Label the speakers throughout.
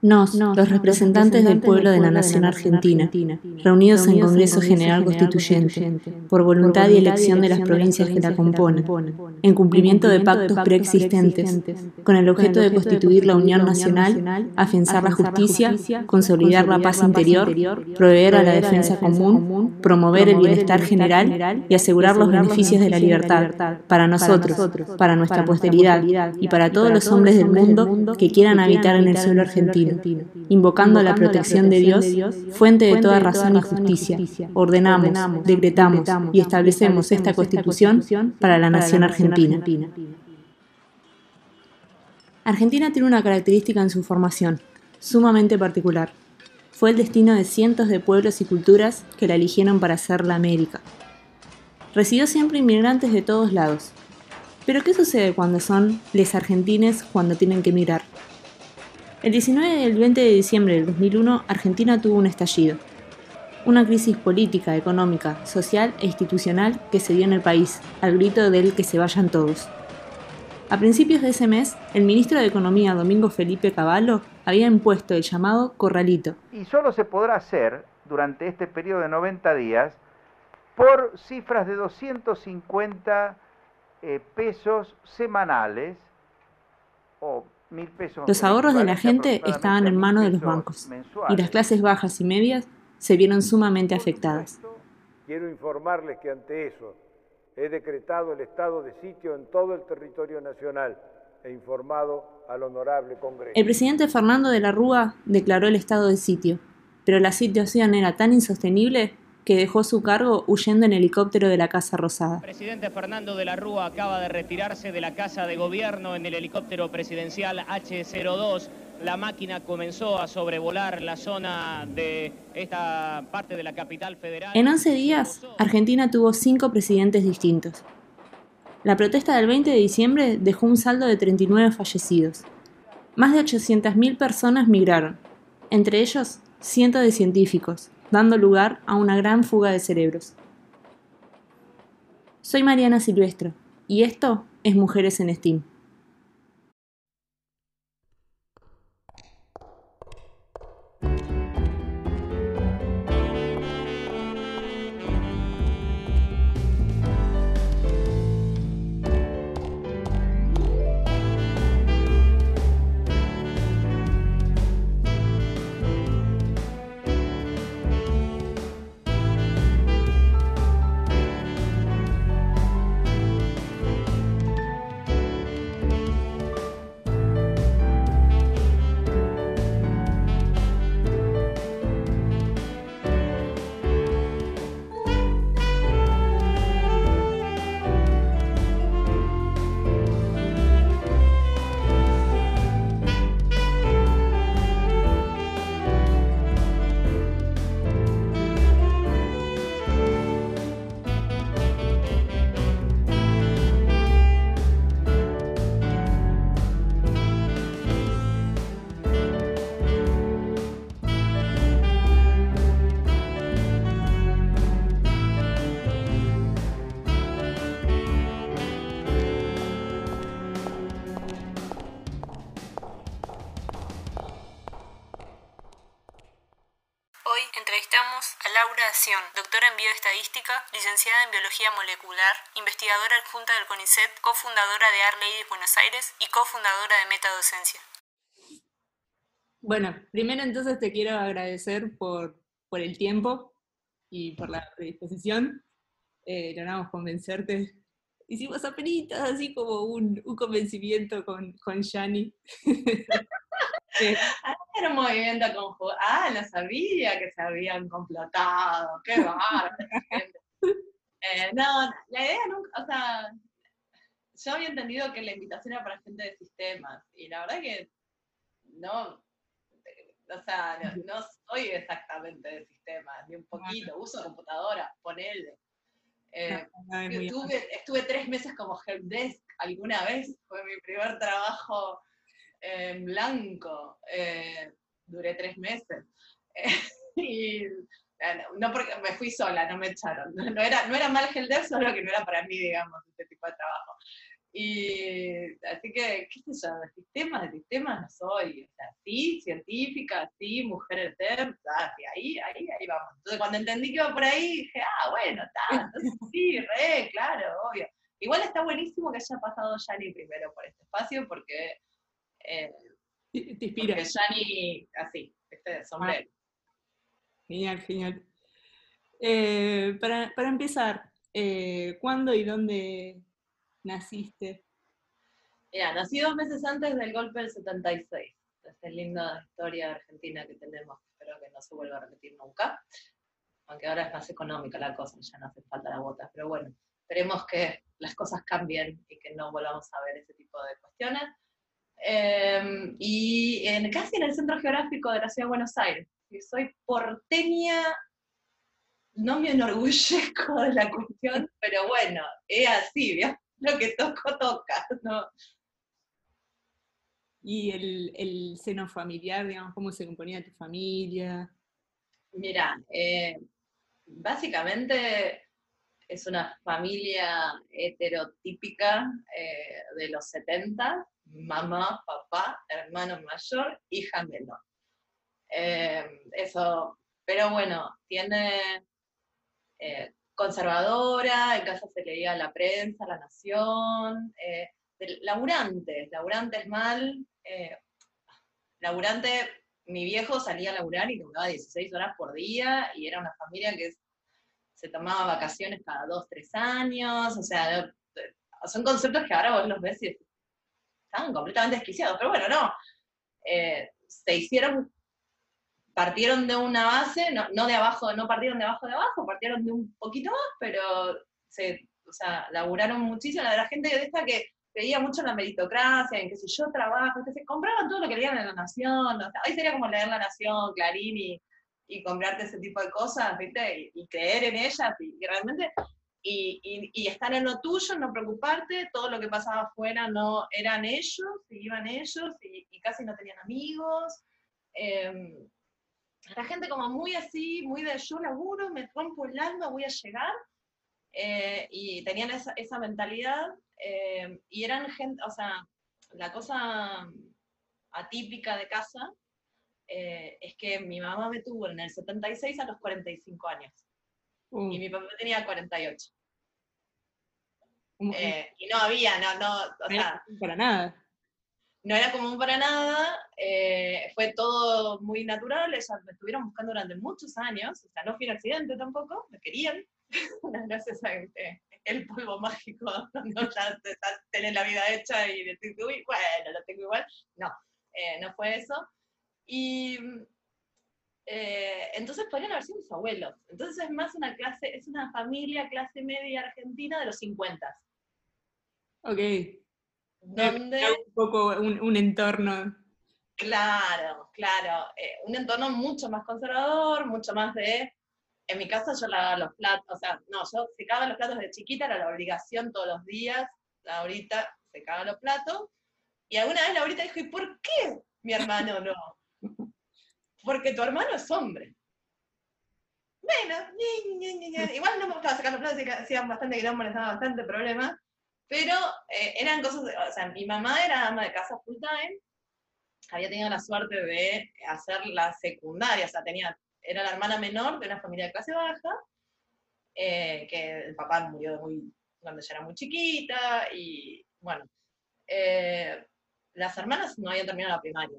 Speaker 1: Nos, los representantes del pueblo de la nación argentina, reunidos en Congreso General Constituyente, por voluntad y elección de las provincias que la componen, en cumplimiento de pactos preexistentes, con el objeto de constituir la Unión Nacional, afianzar la justicia, consolidar la paz interior, proveer a la defensa común, promover el bienestar general y asegurar los beneficios de la libertad para nosotros, para nuestra posteridad y para todos los hombres del mundo que quieran habitar en el suelo argentino invocando la protección de Dios, fuente de toda razón y justicia, ordenamos, decretamos y establecemos esta Constitución para la nación argentina. Argentina tiene una característica en su formación, sumamente particular. Fue el destino de cientos de pueblos y culturas que la eligieron para ser la América. Recibió siempre inmigrantes de todos lados. Pero ¿qué sucede cuando son les argentines cuando tienen que emigrar? El 19 y el 20 de diciembre del 2001, Argentina tuvo un estallido. Una crisis política, económica, social e institucional que se dio en el país, al grito del que se vayan todos. A principios de ese mes, el ministro de Economía, Domingo Felipe Cavallo, había impuesto el llamado corralito.
Speaker 2: Y solo se podrá hacer durante este periodo de 90 días por cifras de 250 eh, pesos semanales o
Speaker 1: los ahorros de la gente estaban en manos de los bancos y las clases bajas y medias se vieron sumamente afectadas.
Speaker 3: Quiero informarles que ante eso he decretado el estado de sitio en todo el territorio nacional e informado al honorable Congreso.
Speaker 1: El presidente Fernando de la Rúa declaró el estado de sitio, pero la situación era tan insostenible que dejó su cargo huyendo en helicóptero de la Casa Rosada. El
Speaker 4: presidente Fernando de la Rúa acaba de retirarse de la Casa de Gobierno en el helicóptero presidencial H-02. La máquina comenzó a sobrevolar la zona de esta parte de la capital federal.
Speaker 1: En 11 días, Argentina tuvo cinco presidentes distintos. La protesta del 20 de diciembre dejó un saldo de 39 fallecidos. Más de 800.000 personas migraron, entre ellos cientos de científicos, dando lugar a una gran fuga de cerebros. Soy Mariana Silvestro y esto es Mujeres en Steam. Licenciada en biología molecular, investigadora adjunta del CONICET, cofundadora de Ladies Buenos Aires y cofundadora de Metadocencia. Bueno, primero entonces te quiero agradecer por, por el tiempo y por la predisposición. Eh, logramos convencerte. Hicimos apenitas, así como un, un convencimiento con, con Yani.
Speaker 5: Ah, era un movimiento conjunto. Ah, no sabía que se habían complotado. Qué bárbaro. Eh, no, la idea nunca, o sea, yo había entendido que la invitación era para gente de sistemas. Y la verdad que no, o sea, no, soy exactamente de sistemas, ni un poquito. Uso computadora, ponele. Eh, estuve, estuve tres meses como helpdesk alguna vez, fue mi primer trabajo en blanco. Eh, duré tres meses. y no porque me fui sola, no me echaron. No, era, no era mal Helder, solo que no era para mí, digamos, este tipo de trabajo. Y así que, qué sé yo, de sistemas, de sistemas no soy. O sea, sí, científica, sí, mujer eterna, ahí, ahí, ahí vamos. Entonces cuando entendí que iba por ahí, dije, ah, bueno, está, entonces sí, re, claro, obvio. Igual está buenísimo que haya pasado Yani primero por este espacio porque... Eh,
Speaker 6: te inspira.
Speaker 5: Porque Yani, así, este sombrero.
Speaker 6: Genial, genial. Eh, para, para, empezar, eh, ¿cuándo y dónde naciste?
Speaker 5: Mira, nací dos meses antes del golpe del 76. Esta linda historia argentina que tenemos, espero que no se vuelva a repetir nunca. Aunque ahora es más económica la cosa, ya no hace falta la bota. Pero bueno, esperemos que las cosas cambien y que no volvamos a ver ese tipo de cuestiones. Em, y en, casi en el centro geográfico de la ciudad de Buenos Aires. Soy porteña no me enorgullezco de la cuestión, pero bueno, es así. Lo que toco, toca, ¿no?
Speaker 6: ¿Y el, seno familiar, digamos, cómo se componía tu familia?
Speaker 5: Mira, eh, básicamente es una familia heterotípica eh, de los 70, mamá, papá, hermano mayor, hija menor. Eh, eso, pero bueno, tiene eh, conservadora, en casa se leía la prensa, la nación, eh, laburantes, laburantes mal, eh, laburante, mi viejo salía a laburar y laburaba 16 horas por día y era una familia que se tomaba vacaciones cada dos, tres años, o sea, son conceptos que ahora vos los ves y estaban completamente desquiciados, pero bueno, no, se hicieron partieron de una base, no, de abajo, no partieron de abajo de abajo, partieron de un poquito más, pero se, o sea, laburaron muchísimo. La gente de esta que creía mucho en la meritocracia, en que si yo trabajo, compraban todo lo que leían en La Nación. O hoy sería como leer La Nación, Clarín y, y comprarte ese tipo de cosas, ¿viste? Y, creer en ellas y, realmente. Y, y, estar en lo tuyo, no preocuparte, todo lo que pasaba afuera no eran ellos, iban ellos y, casi no tenían amigos. Em, la gente como muy así, muy de yo laburo, me rompo el alma, voy a llegar, eh, y tenían esa, esa mentalidad, eh, y eran gente, o sea, la cosa atípica de casa eh, es que mi mamá me tuvo en el 76 a los 45 años, uh. y mi papá tenía 48. y no había, no, no, o sea...
Speaker 6: Para nada
Speaker 5: no era común para nada, eh, fue todo muy natural, ellas me estuvieron buscando durante muchos años, o sea, no fui un accidente tampoco, me querían, gracias a este, el polvo mágico, no ya tener la vida hecha y decir, uy, bueno, lo tengo igual, no, eh, no fue eso. Y eh, entonces podrían haber sido mis abuelos. Entonces es más una clase, es una familia clase media argentina de los 50.
Speaker 6: Ok. Donde... Un poco un, entorno.
Speaker 5: Claro, claro. Eh, un entorno mucho más conservador, mucho más de. En mi casa yo lavaba los platos, o sea, no, yo secaba los platos de chiquita, era la obligación todos los días. Ahorita secaba los platos. Y alguna vez Laurita dijo, ¿y por qué mi hermano no? Porque tu hermano es hombre. Bueno, igual no me gustaba sacar los platos, hacían bastante gramos, les daba bastante problema. Pero eh, eran cosas, o sea, mi mamá era ama de casa full time, había tenido la suerte de hacer la secundaria, o sea, tenía, era la hermana menor de una familia de clase baja, eh, que el papá murió de muy, cuando ella era muy chiquita, y bueno, eh, las hermanas no habían terminado la primaria.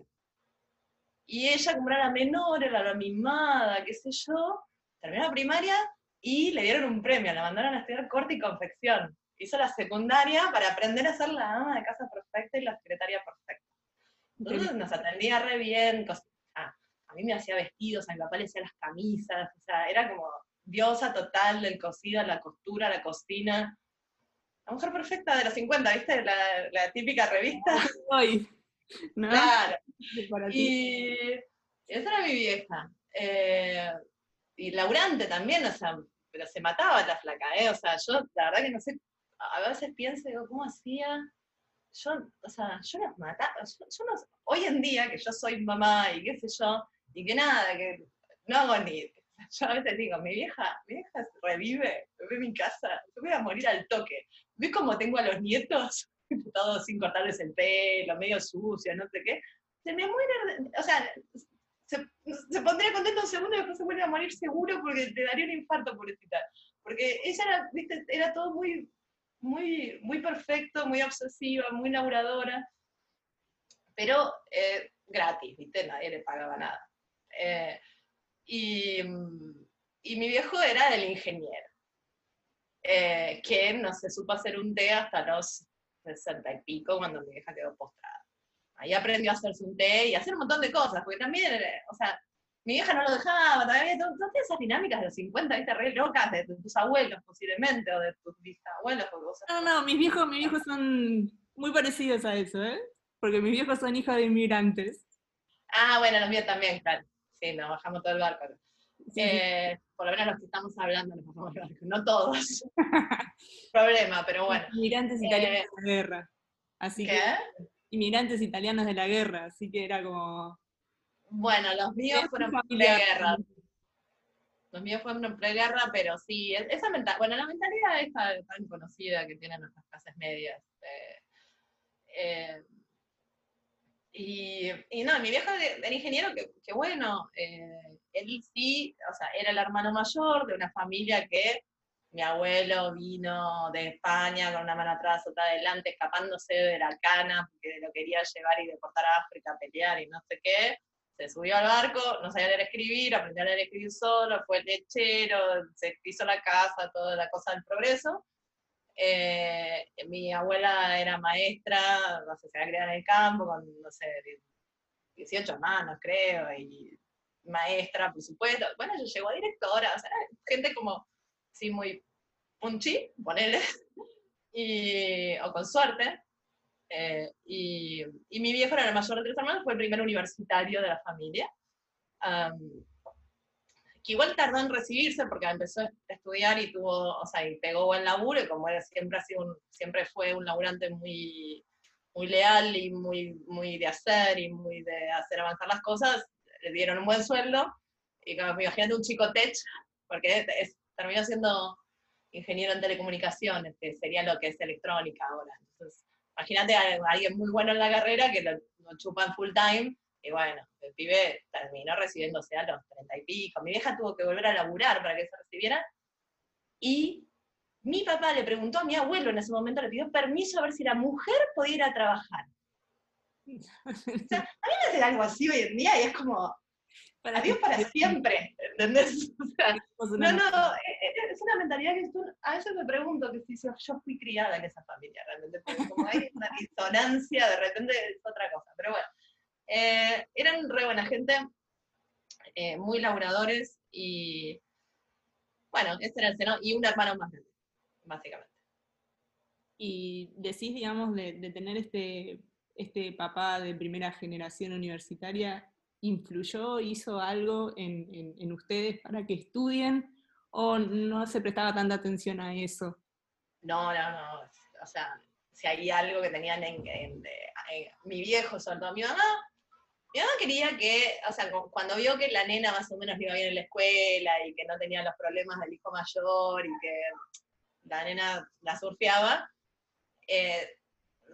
Speaker 5: Y ella, como era la menor, era la mimada, qué sé yo, terminó la primaria y le dieron un premio, la mandaron a estudiar corte y confección hizo la secundaria para aprender a ser la ama de casa perfecta y la secretaria perfecta. Entonces nos atendía re bien, a mí me hacía vestidos, a mi papá le hacía las camisas, o sea, era como diosa total del cocido, la costura, la cocina. La mujer perfecta de los 50, ¿viste? La, típica revista.
Speaker 6: Hoy.
Speaker 5: Claro. Y esa era mi vieja. Eh, y laburante también, o sea, pero se mataba la flaca, ¿eh? O sea, yo la verdad que no sé a veces pienso, ¿cómo hacía? Yo, o sea, yo las mataba, yo, no, hoy en día que yo soy mamá y qué sé yo, y que nada, que no hago ni, yo a veces digo, mi vieja, mi vieja revive, ve mi casa, yo voy a morir al toque. ¿Ves cómo tengo a los nietos? todo sin cortarles el pelo, medio sucio, no sé qué, se me muere, o sea, se, se pondría contento un segundo y después se vuelve a morir seguro porque te daría un infarto, pobrecita. Porque ella era, viste, era todo muy, muy, muy perfecto, muy obsesiva, muy laburadora, pero eh, gratis, viste, nadie le pagaba nada. Eh, y, y, mi viejo era el ingeniero, eh, que no se supo hacer un té hasta los sesenta y pico, cuando mi vieja quedó postrada. Ahí aprendió a hacerse un té y a hacer un montón de cosas, porque también, o sea, mi vieja no lo dejaba, todavía todas esas dinámicas de los 50, viste, re locas, de, tus abuelos posiblemente, o de tus bisabuelos.
Speaker 6: No, no, mis viejos, mis viejos son muy parecidos a eso, ¿eh? Porque mis viejos son hijos de inmigrantes.
Speaker 5: Ah, bueno, los míos también, claro. Sí, nos bajamos todo el barco. Eh, por lo menos los que estamos hablando nos bajamos el barco, no todos. Problema, pero bueno.
Speaker 6: Inmigrantes italianos de la guerra. Así ¿Qué? Que, inmigrantes italianos de la guerra, así que era como
Speaker 5: bueno, los míos fueron preguerra. Los míos fueron preguerra, pero sí, esa mentalidad, bueno, la mentalidad esta tan conocida que tienen nuestras clases medias. Eh, eh, y, y, no, mi viejo era ingeniero, que, bueno, eh, él sí, o sea, era el hermano mayor de una familia que mi abuelo vino de España con una mano atrás, otra adelante, escapándose de la cana, porque lo quería llevar y deportar a África a pelear y no sé qué se subió al barco, no sabía leer escribir, aprendió a leer escribir solo, fue lechero, se hizo la casa, toda la cosa del progreso. Eh, mi abuela era maestra, no sé, se había criado en el campo con, no sé, 18 hermanos, creo, y maestra, por supuesto. Bueno, yo llegó a directora, o sea, gente como, sí, muy punchi, ponele, y, o con suerte. Eh, y, mi viejo era el mayor de tres hermanos, fue el primer universitario de la familia. que igual tardó en recibirse porque empezó a estudiar y tuvo, o sea, y pegó buen laburo, y como era, siempre, ha sido siempre fue un laburante muy, muy leal y muy, muy de hacer y muy de hacer avanzar las cosas, le dieron un buen sueldo. Y como imagínate un chico tech, porque terminó siendo ingeniero en telecomunicaciones, que sería lo que es electrónica ahora. Entonces, Imagínate a alguien muy bueno en la carrera que lo, chupan full time, y bueno, el pibe terminó recibiéndose a los treinta y pico. Mi vieja tuvo que volver a laburar para que se recibiera. Y mi papá le preguntó a mi abuelo en ese momento, le pidió permiso a ver si la mujer podía ir a trabajar. O sea, a mí me hace algo así hoy en día y es como, para Dios para siempre, ¿entendés? no, no, e, e, es una mentalidad que a veces me pregunto que si yo fui criada en esa familia realmente, porque como hay una disonancia, de repente es otra cosa, pero bueno, eh, eran re buena gente, eh, muy laburadores y bueno, ese era el seno, y un hermano más grande, básicamente.
Speaker 6: Y decís, digamos, de, de tener este, este papá de primera generación universitaria, influyó, hizo algo en, ustedes para que estudien o no se prestaba tanta atención a eso?
Speaker 5: No, no, no. O sea, si hay algo que tenían en, mi viejo, sobre todo mi mamá, mi mamá quería que, o sea, cuando vio que la nena más o menos iba bien en la escuela y que no tenía los problemas del hijo mayor y que la nena la surfeaba, eh,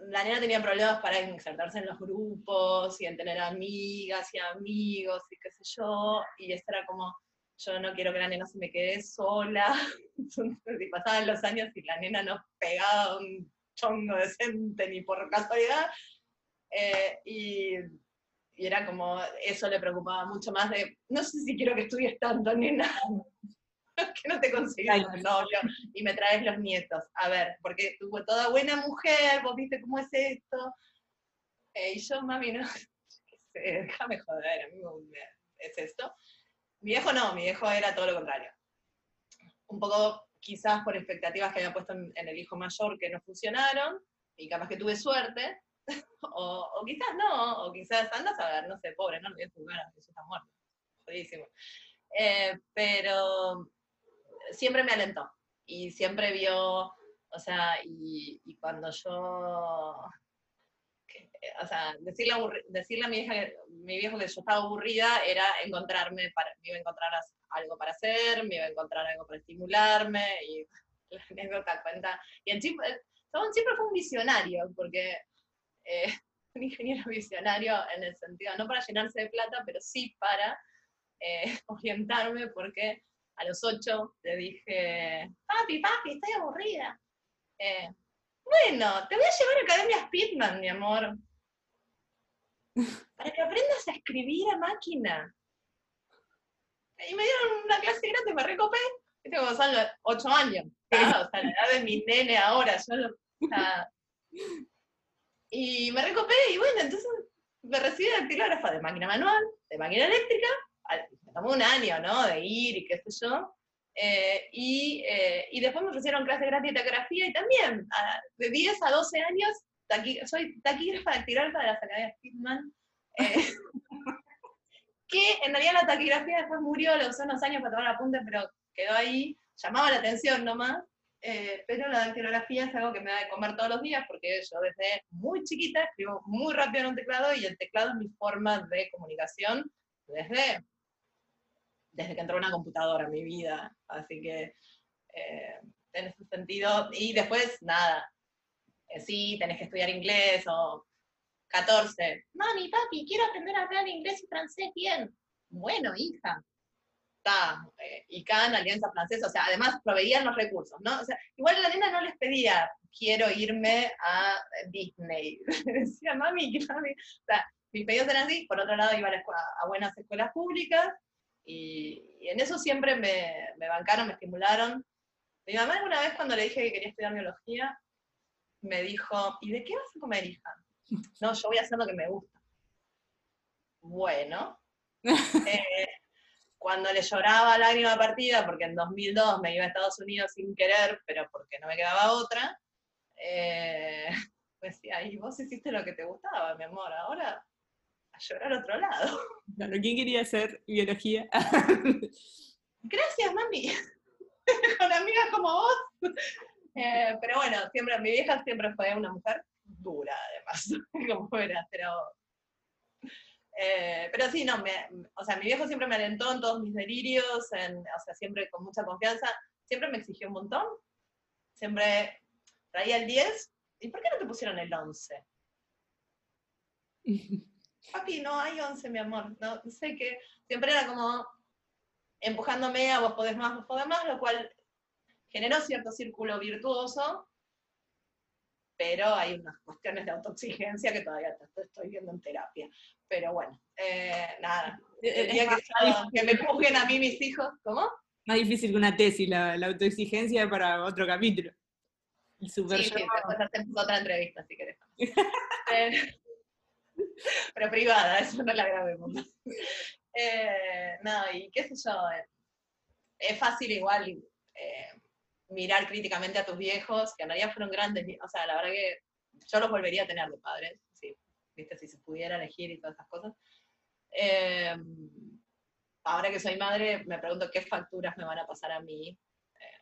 Speaker 5: la nena tenía problemas para insertarse en los grupos y en tener amigas y amigos y qué sé yo, y esto era como, yo no quiero que la nena se me quede sola, y pasaban los años y la nena no pegaba un chongo decente ni por casualidad, eh, y, y, era como, eso le preocupaba mucho más de, no sé si quiero que estudies tanto, nena, que no te consigas un novio y me traes los nietos. A ver, porque tú toda buena mujer, vos viste cómo es esto. Eh, y yo, mami, no, déjame joder, a mí me, es esto. Mi viejo no, mi viejo era todo lo contrario. Un poco quizás por expectativas que había puesto en, el hijo mayor que no funcionaron, y capaz que tuve suerte, o, quizás no, o quizás andas a ver, no sé, pobre, no lo voy a juzgar, eso está muerto, jodidísimo. Eh, pero siempre me alentó y siempre vio, o sea, y, cuando yo, o sea, decirle decirle a mi, hija, mi viejo que yo estaba aburrida era encontrarme, para, me iba a encontrar algo para hacer, me iba a encontrar algo para estimularme, y la anécdota cuenta, y en Chip, siempre fue un visionario, porque eh, un ingeniero visionario en el sentido, no para llenarse de plata, pero sí para eh, orientarme, porque a los ocho le dije, papi, papi, estoy aburrida. Eh, bueno, te voy a llevar a Academia Speedman, mi amor, para que aprendas a escribir a máquina. Y me dieron una clase grande, me recopé, viste como son los ocho años, o sea, la edad de mi nene ahora, yo y me recopé y bueno, entonces me recibí de actilógrafa de máquina manual, de máquina eléctrica, tomó un año, ¿no? De ir y qué sé yo. Eh, y, eh, y, después me ofrecieron clases gratis de taquigrafía y también, de 10 a 12 años, soy taquígrafa dactilógrafa de la Academias Pitman. Eh, que en realidad la taquigrafía después murió, le usé unos años para tomar apuntes, pero quedó ahí, llamaba la atención nomás. Eh, pero la dactilografía es algo que me da de comer todos los días porque yo desde muy chiquita escribo muy rápido en un teclado y el teclado es mi forma de comunicación desde, desde que entró una computadora en mi vida. Así que eh, en ese sentido, y después nada, eh, sí, tenés que estudiar inglés o 14. Mami, papi, quiero aprender a hablar inglés y francés bien. Bueno, hija, está, eh, ICANN, Alianza Francesa, o sea, además proveían los recursos, ¿no? O sea, igual la nena no les pedía, quiero irme a Disney. Decía, mami. O sea, mis pedidos eran así, por otro lado iba a, buenas escuelas públicas, y, en eso siempre me, me, bancaron, me estimularon. Mi mamá alguna vez cuando le dije que quería estudiar biología, me dijo, ¿y de qué vas a comer, hija? No, yo voy a hacer lo que me gusta. Bueno. Eh, cuando le lloraba lágrima partida, porque en 2002 me iba a Estados Unidos sin querer, pero porque no me quedaba otra, eh, decía, y vos hiciste lo que te gustaba, mi amor, ahora a llorar a otro lado.
Speaker 6: ¿quién quería hacer biología?
Speaker 5: Gracias, mami. Con amigas como vos. Eh, pero bueno, siempre, mi vieja siempre fue una mujer dura, además, como fuera, pero eh, pero sí, no, me, o sea, mi viejo siempre me alentó en todos mis delirios, en, o sea, siempre con mucha confianza, siempre me exigió un montón, siempre traía el 10, ¿y por qué no te pusieron el 11? Papi, no hay 11, mi amor, no, sé que siempre era como empujándome a vos podés más, vos podés más, lo cual generó cierto círculo virtuoso, pero hay unas cuestiones de autoexigencia que todavía estoy viendo en terapia. Pero bueno, eh, nada. El día que, me juzguen a mí mis hijos, ¿cómo?
Speaker 6: Más difícil que una tesis, la, la autoexigencia para otro capítulo.
Speaker 5: sí, sí, después hacemos otra entrevista si querés. Eh, pero privada, eso no la grabemos. Eh, no, y qué sé yo, es fácil igual eh, mirar críticamente a tus viejos, que en realidad fueron grandes, o sea, la verdad que yo los volvería a tener de padres, sí, ¿viste? si se pudiera elegir y todas esas cosas. Em, ahora que soy madre, me pregunto qué facturas me van a pasar a mí. Eh,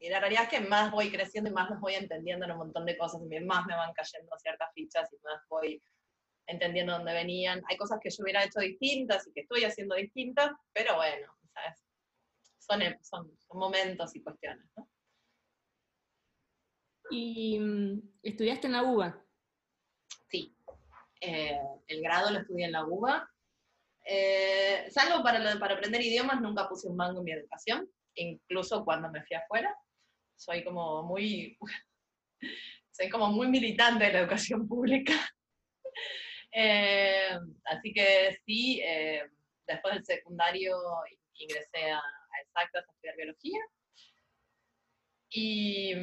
Speaker 5: y la realidad es que más voy creciendo y más los voy entendiendo en un montón de cosas, y más me van cayendo ciertas fichas y más voy entendiendo dónde venían. Hay cosas que yo hubiera hecho distintas y que estoy haciendo distintas, pero bueno, ¿sabes? Son, son, son momentos y cuestiones, ¿no?
Speaker 6: ¿Y mm, estudiaste en la UBA?
Speaker 5: Sí, eh, el grado lo estudié en la UBA. Eh, salvo para, para aprender idiomas, nunca puse un mango en mi educación, incluso cuando me fui afuera. Soy como muy, soy como muy militante de la educación pública. Eh, así que sí, después del secundario ingresé a, a Exactas a estudiar biología. Y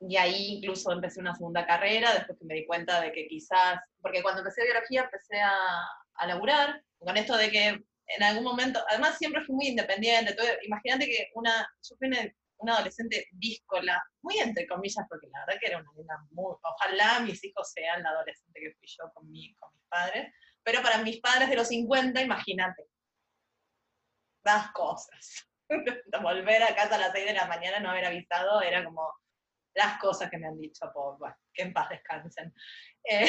Speaker 5: y ahí incluso empecé una segunda carrera, después que me di cuenta de que quizás, porque cuando empecé biología empecé a, a laburar, con esto de que en algún momento, además siempre fui muy independiente, imagínate que una, yo fui una, adolescente díscola, muy entre comillas, porque la verdad que era una niña muy, ojalá mis hijos sean la adolescente que fui yo con, mi, con mis padres, pero para mis padres de los 50, imagínate, las cosas. Volver a casa a las 6 de la mañana, no haber avisado, era como, las cosas que me han dicho, por, bueno, que en paz descansen. Eh,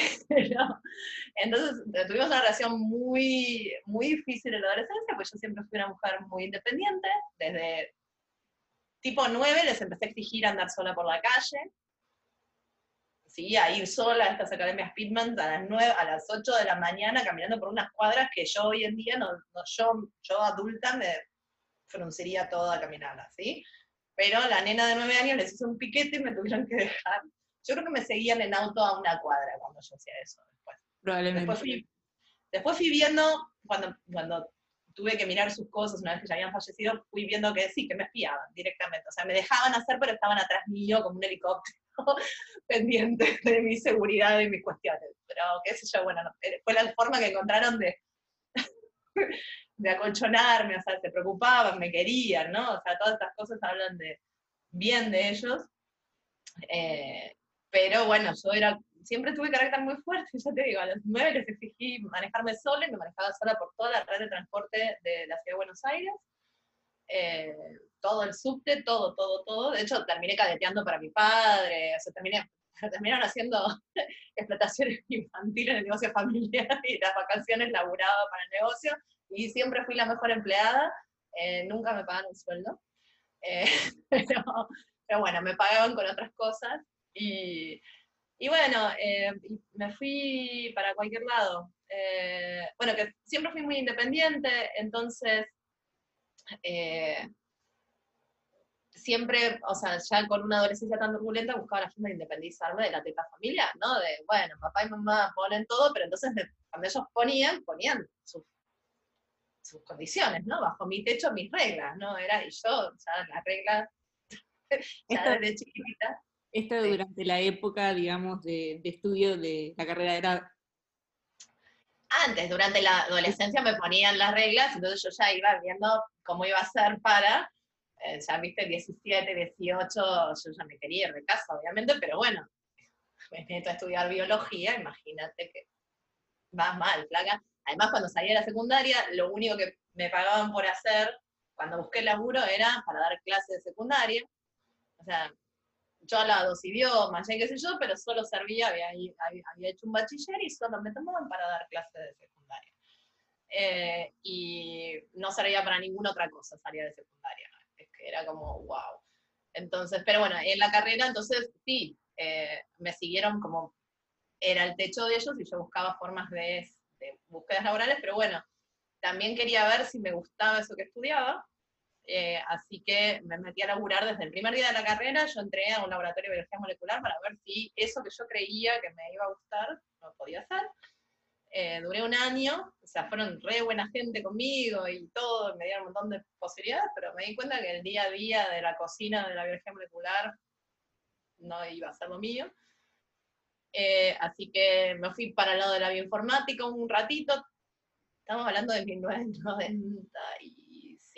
Speaker 5: entonces tuvimos una relación muy, muy difícil en la adolescencia, pues yo siempre fui una mujer muy independiente, desde tipo 9 les empecé a exigir andar sola por la calle, ¿sí? a ir sola a estas academias Pitman a las 9, a las 8 de la mañana caminando por unas cuadras que yo hoy en día, no, yo, yo adulta me frunciría toda caminada, ¿sí? Pero la nena de 9 años les hizo un piquete y me tuvieron que dejar. Yo creo que me seguían en auto a una cuadra cuando yo hacía eso después.
Speaker 6: Probablemente.
Speaker 5: Después fui, después fui viendo, cuando, cuando tuve que mirar sus cosas una vez que ya habían fallecido, fui viendo que sí, que me espiaban directamente. O sea, me dejaban hacer, pero estaban atrás mío como un helicóptero pendiente de mi seguridad y mis cuestiones. Pero qué sé yo, bueno, eh, fue la forma que encontraron de, de acolchonarme, o sea, se preocupaban, me querían, ¿no? O sea, todas estas cosas hablan de bien de ellos. Eh, pero bueno, yo era, siempre tuve carácter muy fuerte, ya te digo, a los nueve les exigí manejarme sola y me manejaba sola por toda la red de transporte de la ciudad de Buenos Aires. Eh, todo el subte, todo, todo, todo. De hecho, terminé cadeteando para mi padre, o sea, terminé, terminaron haciendo explotaciones infantiles en el negocio familiar y las vacaciones laburadas para el negocio, y siempre fui la mejor empleada, eh, nunca me pagaron sueldo, eh, pero, pero, bueno, me pagaban con otras cosas, y, y bueno, eh, me fui para cualquier lado. bueno, que siempre fui muy independiente, entonces siempre, o sea, ya con una adolescencia tan turbulenta, buscaba la forma de independizarme de la teta familiar, ¿no? De, bueno, papá y mamá ponen todo, pero entonces cuando ellos ponían, ponían sus, sus condiciones, ¿no? Bajo mi techo, mis reglas, ¿no? Era, y yo, ya las reglas, ya desde chiquita.
Speaker 6: Esto durante la época, digamos, de, de estudio de la carrera era
Speaker 5: antes, durante la adolescencia me ponían las reglas, entonces yo ya iba viendo cómo iba a ser para eh, ya viste, 17, 18, yo ya me quería ir de casa, obviamente, pero bueno, me meto a estudiar biología, imagínate que va mal, flaca. Además, cuando salí de la secundaria, lo único que me pagaban por hacer, cuando busqué laburo, era para dar clases de secundaria. O sea, yo hablaba dos idiomas, ya qué sé yo, pero solo servía, había, había, hecho un bachiller y solo me tomaban para dar clases de secundaria. Eh, y no servía para ninguna otra cosa, salía de secundaria era como, wow. Entonces, pero bueno, en la carrera, entonces sí, eh, me siguieron como, era el techo de ellos y yo buscaba formas de, búsquedas laborales, pero bueno, también quería ver si me gustaba eso que estudiaba, eh, así que me metí a laburar desde el primer día de la carrera, yo entré a un laboratorio de biología molecular para ver si eso que yo creía que me iba a gustar lo podía hacer. Eh, duré un año, o sea, fueron re buena gente conmigo y todo, me dieron un montón de posibilidades, pero me di cuenta que el día a día de la cocina de la biología molecular no iba a ser lo mío. Eh, así que me fui para el lado de la bioinformática un ratito, estamos hablando de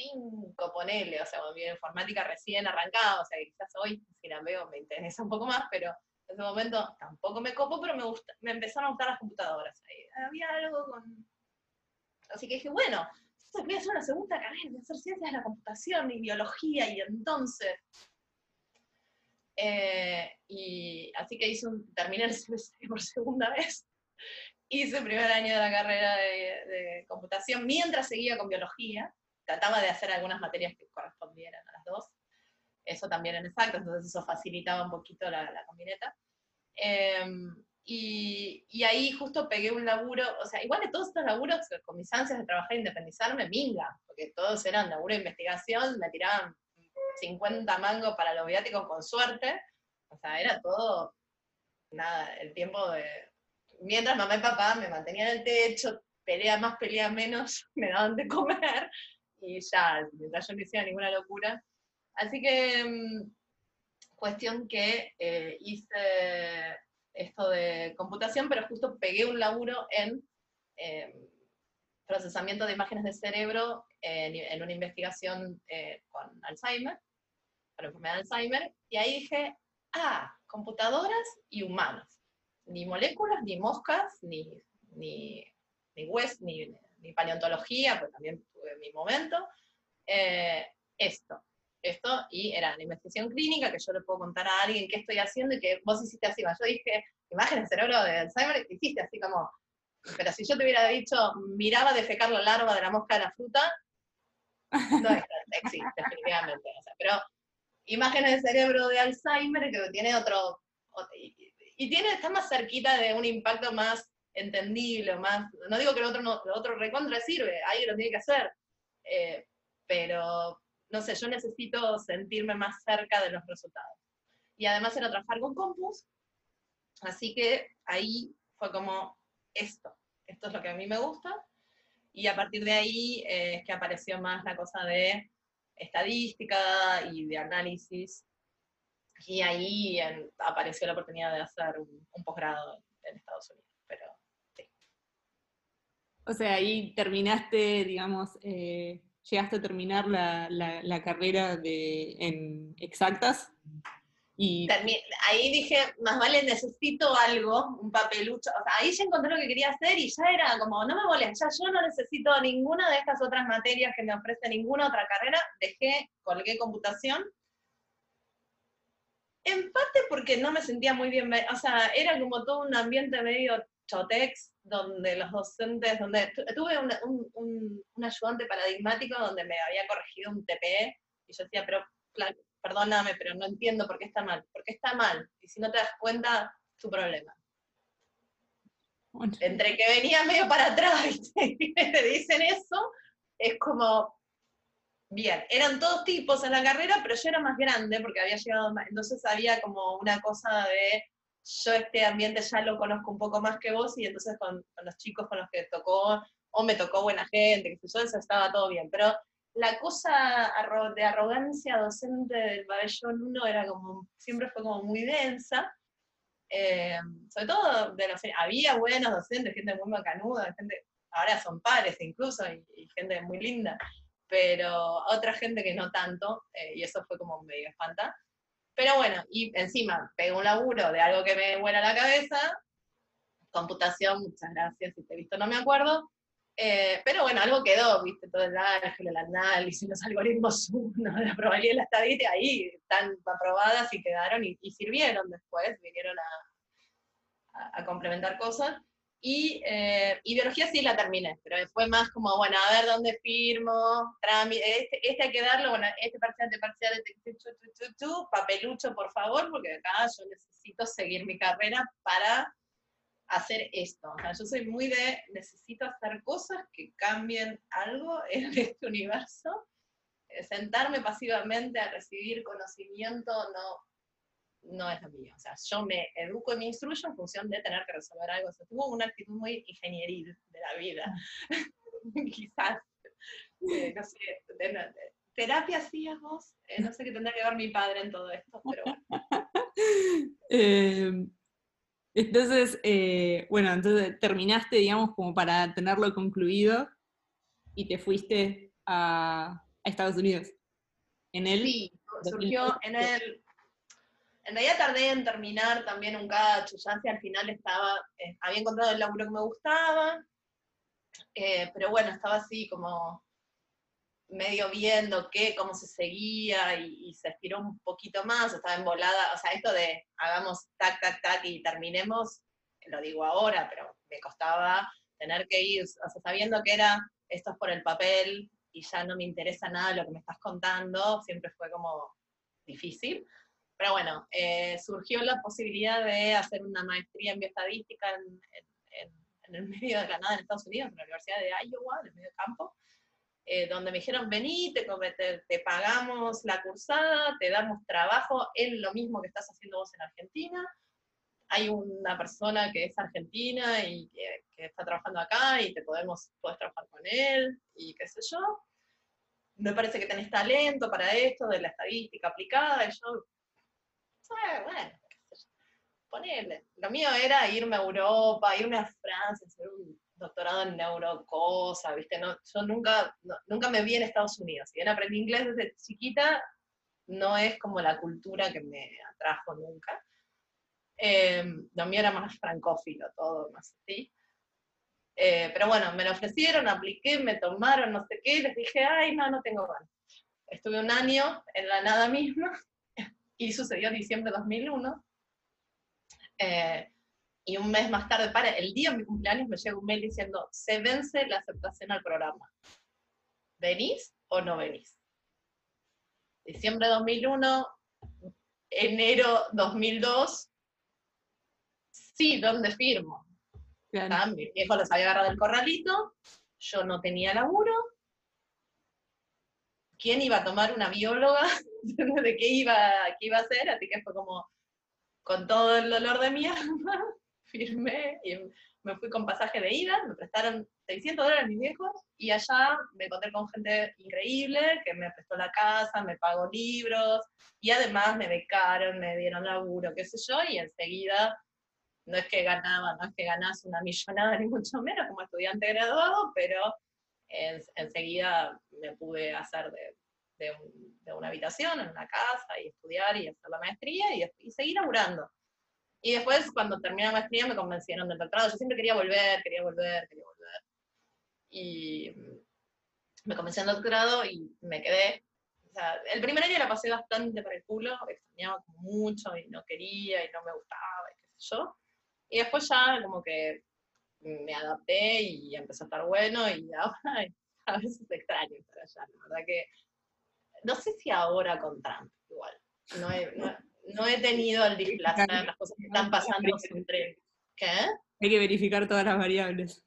Speaker 5: 1995, ponele, o sea, bioinformática recién arrancada, o sea, quizás hoy, si la veo, me interesa un poco más, pero en ese momento tampoco me copo, pero me, gusta, me empezaron a gustar las computadoras. había algo con... Así que dije, bueno, voy a hacer una segunda carrera, voy a hacer ciencias de la computación y biología, y entonces... Eh, y así que hice un, terminé el semestre por segunda vez. Hice el primer año de la carrera de, de, computación mientras seguía con biología. Trataba de hacer algunas materias que correspondieran a las dos. Eso también en exacto, entonces eso facilitaba un poquito la, la combineta. Em, y, y, ahí justo pegué un laburo, o sea, igual de todos estos laburos, con mis ansias de trabajar e independizarme, minga, porque todos eran laburo de investigación, me tiraban 50 mangos para los viáticos con suerte, o sea, era todo, nada, el tiempo de... Mientras mamá y papá me mantenían en el techo, pelea más, pelea menos, me daban de comer, y ya, mientras yo no hiciera ninguna locura, Así que, mm, cuestión que eh, hice esto de computación, pero justo pegué un laburo en em, procesamiento de imágenes de cerebro en, una investigación eh, con Alzheimer, para enfermedad de Alzheimer, y ahí dije, ah, computadoras y humanos. Ni moléculas, ni moscas, ni, ni, ni, ni, paleontología, pues también mi momento. Eh, esto, esto, y era la investigación clínica, que yo le puedo contar a alguien qué estoy haciendo y que vos hiciste así. Yo dije, imagen de cerebro de Alzheimer, hiciste así como, pero si yo te hubiera dicho, miraba defecar la larva de la mosca de la fruta, no existe, definitivamente. pero imágenes de cerebro de Alzheimer que tiene otro, y, tiene, está más cerquita de un impacto más entendible, más, no digo que el otro, otro recontra sirve, ahí lo tiene que hacer, eh, pero no sé, yo necesito sentirme más cerca de los resultados. Y además era trabajar con Compus, así que ahí fue como esto, esto es lo que a mí me gusta, y a partir de ahí eh, es que apareció más la cosa de estadística y de análisis, y ahí apareció la oportunidad de hacer un, posgrado en Estados Unidos.
Speaker 6: O sea, ahí terminaste, digamos, eh, llegaste a terminar la, la, carrera de, en exactas. Y...
Speaker 5: ahí dije, más vale necesito algo, un papelucho. O sea, ahí ya encontré lo que quería hacer y ya era como, no me molesta, ya yo no necesito ninguna de estas otras materias que me ofrece ninguna otra carrera. Dejé, colgué computación. En parte porque no me sentía muy bien, o sea, era como todo un ambiente medio chotex, donde los docentes, donde tuve un, ayudante paradigmático donde me había corregido un TPE, y yo decía, pero perdóname, pero no entiendo por qué está mal. ¿Por qué está mal? Y si no te das cuenta, tu problema. Entre que venía medio para atrás y te dicen eso, es como, bien, eran todos tipos en la carrera, pero yo era más grande porque había llegado más, entonces había como una cosa de yo este ambiente ya lo conozco un poco más que vos y entonces con, los chicos con los que tocó, o me tocó buena gente, que yo, eso estaba todo bien. Pero la cosa de arrogancia docente del pabellón 1 era como, siempre fue como muy densa. Eh, sobre todo de los, había buenos docentes, gente muy macanuda, gente, ahora son pares incluso, y, gente muy linda, pero otra gente que no tanto, eh, y eso fue como medio espanta. Pero bueno, y encima pego un laburo de algo que me vuela la cabeza, computación, muchas gracias, si te he visto no me acuerdo, eh, pero bueno, algo quedó, viste, todo el álgebra, el análisis, los algoritmos uno, la probabilidad y la estadística, ahí están aprobadas y quedaron y, sirvieron después, vinieron a complementar cosas. Y, eh, biología sí la terminé, pero fue más como, bueno, a ver dónde firmo, este, este, hay que darlo, bueno, este parcial, este parcial, este, papelucho, por favor, porque acá yo necesito seguir mi carrera para hacer esto. O sea, yo soy muy de, necesito hacer cosas que cambien algo en este universo. Eh, sentarme pasivamente a recibir conocimiento no, no es lo mío. O sea, yo me educo y me instruyo en función de tener que resolver algo. O sea, tuvo una actitud muy ingenieril de la vida. Quizás, eh, no sé, terapia hacíamos, eh, no sé qué tendría que ver mi padre en todo esto, pero bueno.
Speaker 6: Em, entonces, eh, bueno, entonces terminaste, digamos, como para tenerlo concluido y te fuiste a, a Estados Unidos.
Speaker 5: En el sí, surgió en el en realidad tardé en terminar también un cacho, ya al final estaba, eh, había encontrado el laburo que me gustaba, eh, pero bueno, estaba así como medio viendo qué, cómo se seguía y, se estiró un poquito más, estaba embolada, o sea, esto de hagamos tac, tac, tac y terminemos, lo digo ahora, pero me costaba tener que ir, o sea, sabiendo que era esto es por el papel y ya no me interesa nada lo que me estás contando, siempre fue como difícil. Pero bueno, eh, surgió la posibilidad de hacer una maestría en bioestadística en, el medio de la nada en Estados Unidos, en la Universidad de Iowa, en el medio campo, eh, donde me dijeron, vení, te, te, pagamos la cursada, te damos trabajo en lo mismo que estás haciendo vos en Argentina. Hay una persona que es argentina y que, que está trabajando acá y te podemos, puedes trabajar con él y qué sé yo. Me parece que tenés talento para esto, de la estadística aplicada, y yo bueno, ponele. Lo mío era irme a Europa, irme a Francia, hacer un doctorado en neurocosa, ¿viste? No, yo nunca, nunca me vi en Estados Unidos. Si bien aprendí inglés desde chiquita, no es como la cultura que me atrajo nunca. Eh, lo mío era más francófilo, todo más así. Eh, pero bueno, me lo ofrecieron, apliqué, me tomaron, no sé qué, y les dije, ay, no, no tengo ganas. Estuve un año en la nada misma, y sucedió en diciembre de 2001. Eh, y un mes más tarde, para el día de mi cumpleaños, me llega un mail diciendo, se vence la aceptación al programa. ¿Venís o no venís? Diciembre de 2001, enero 2002, sí, ¿dónde firmo?
Speaker 6: Claro.
Speaker 5: Mi viejo los había agarrado del corralito, yo no tenía laburo. ¿Quién iba a tomar una bióloga? ¿De qué iba, qué iba a hacer? Así que fue como, con todo el dolor de mi alma, firmé y me fui con pasaje de ida, me prestaron 600 dólares mis viejos, y allá me encontré con gente increíble que me prestó la casa, me pagó libros, y además me becaron, me dieron laburo, qué sé yo, y enseguida, no es que ganaba, no es que ganase una millonada ni mucho menos como estudiante graduado, pero en- enseguida me pude hacer de, de un- de una habitación en una casa y estudiar y hacer la maestría y, y seguir laburando. Y después, cuando terminé la maestría, me convencieron del doctorado. Yo siempre quería volver, quería volver, quería volver. Y me convencí del doctorado y me quedé. O sea, el primer año la pasé bastante para el culo, extrañaba mucho y no quería y no me gustaba y qué sé yo. Y después ya como que me adapté y empezó a estar bueno y ahora a veces extraño estar allá. La verdad que no sé si ahora con Trump igual. No he, no, no he tenido el displacer, las cosas que están pasando entre... ¿Qué?
Speaker 6: Hay que verificar todas las variables.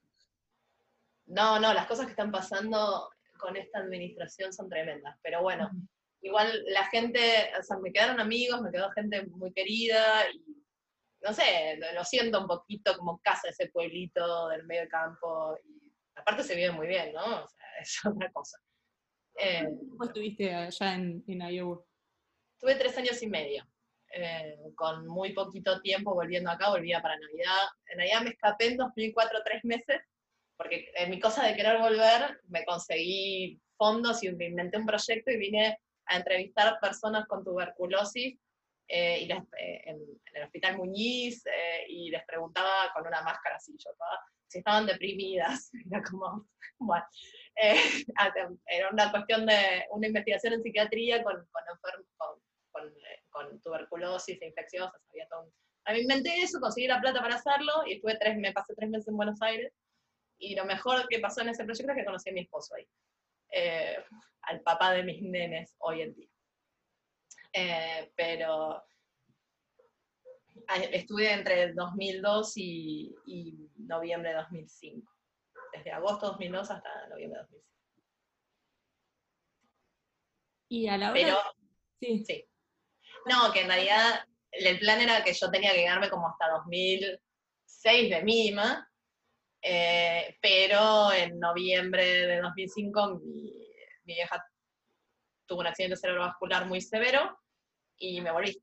Speaker 5: No, no, las cosas que están pasando con esta administración son tremendas, pero bueno, igual la gente, o sea, me quedaron amigos, me quedó gente muy querida y no sé, lo, lo siento un poquito como casa ese pueblito del medio campo y aparte se vive muy bien, ¿no? O sea, es otra cosa. Eh,
Speaker 6: ¿Cómo estuviste allá en, en Iowa?
Speaker 5: Tuve tres años y medio. eh, con muy poquito tiempo volviendo acá, volvía para Navidad. En Navidad me escapé en 2004 tres meses, porque en mi cosa de querer volver me conseguí fondos y me inventé un proyecto y vine a entrevistar personas con tuberculosis eh, y les- eh, en, en el hospital Muñiz eh, y les preguntaba con una máscara así, yo si estaban deprimidas. Era como, bueno, eh, era una cuestión de una investigación en psiquiatría con, con, enfer- con, con, eh, con tuberculosis e infecciosas. Había todo un- A mí me inventé eso, conseguí la plata para hacerlo y estuve tres, me pasé tres meses en Buenos Aires. Y lo mejor que pasó en ese proyecto es que conocí a mi esposo ahí, eh, al papá de mis nenes hoy en día. Eh, pero estuve entre 2002 y, y noviembre de 2005. Desde agosto de 2002 hasta noviembre de 2005.
Speaker 6: Y a la hora...
Speaker 5: Pero,
Speaker 6: sí.
Speaker 5: sí. No, que en realidad el plan era que yo tenía que quedarme como hasta 2006 de mínima, eh, pero en noviembre de 2005 mi, mi vieja tuvo un accidente cerebrovascular muy severo y me volví.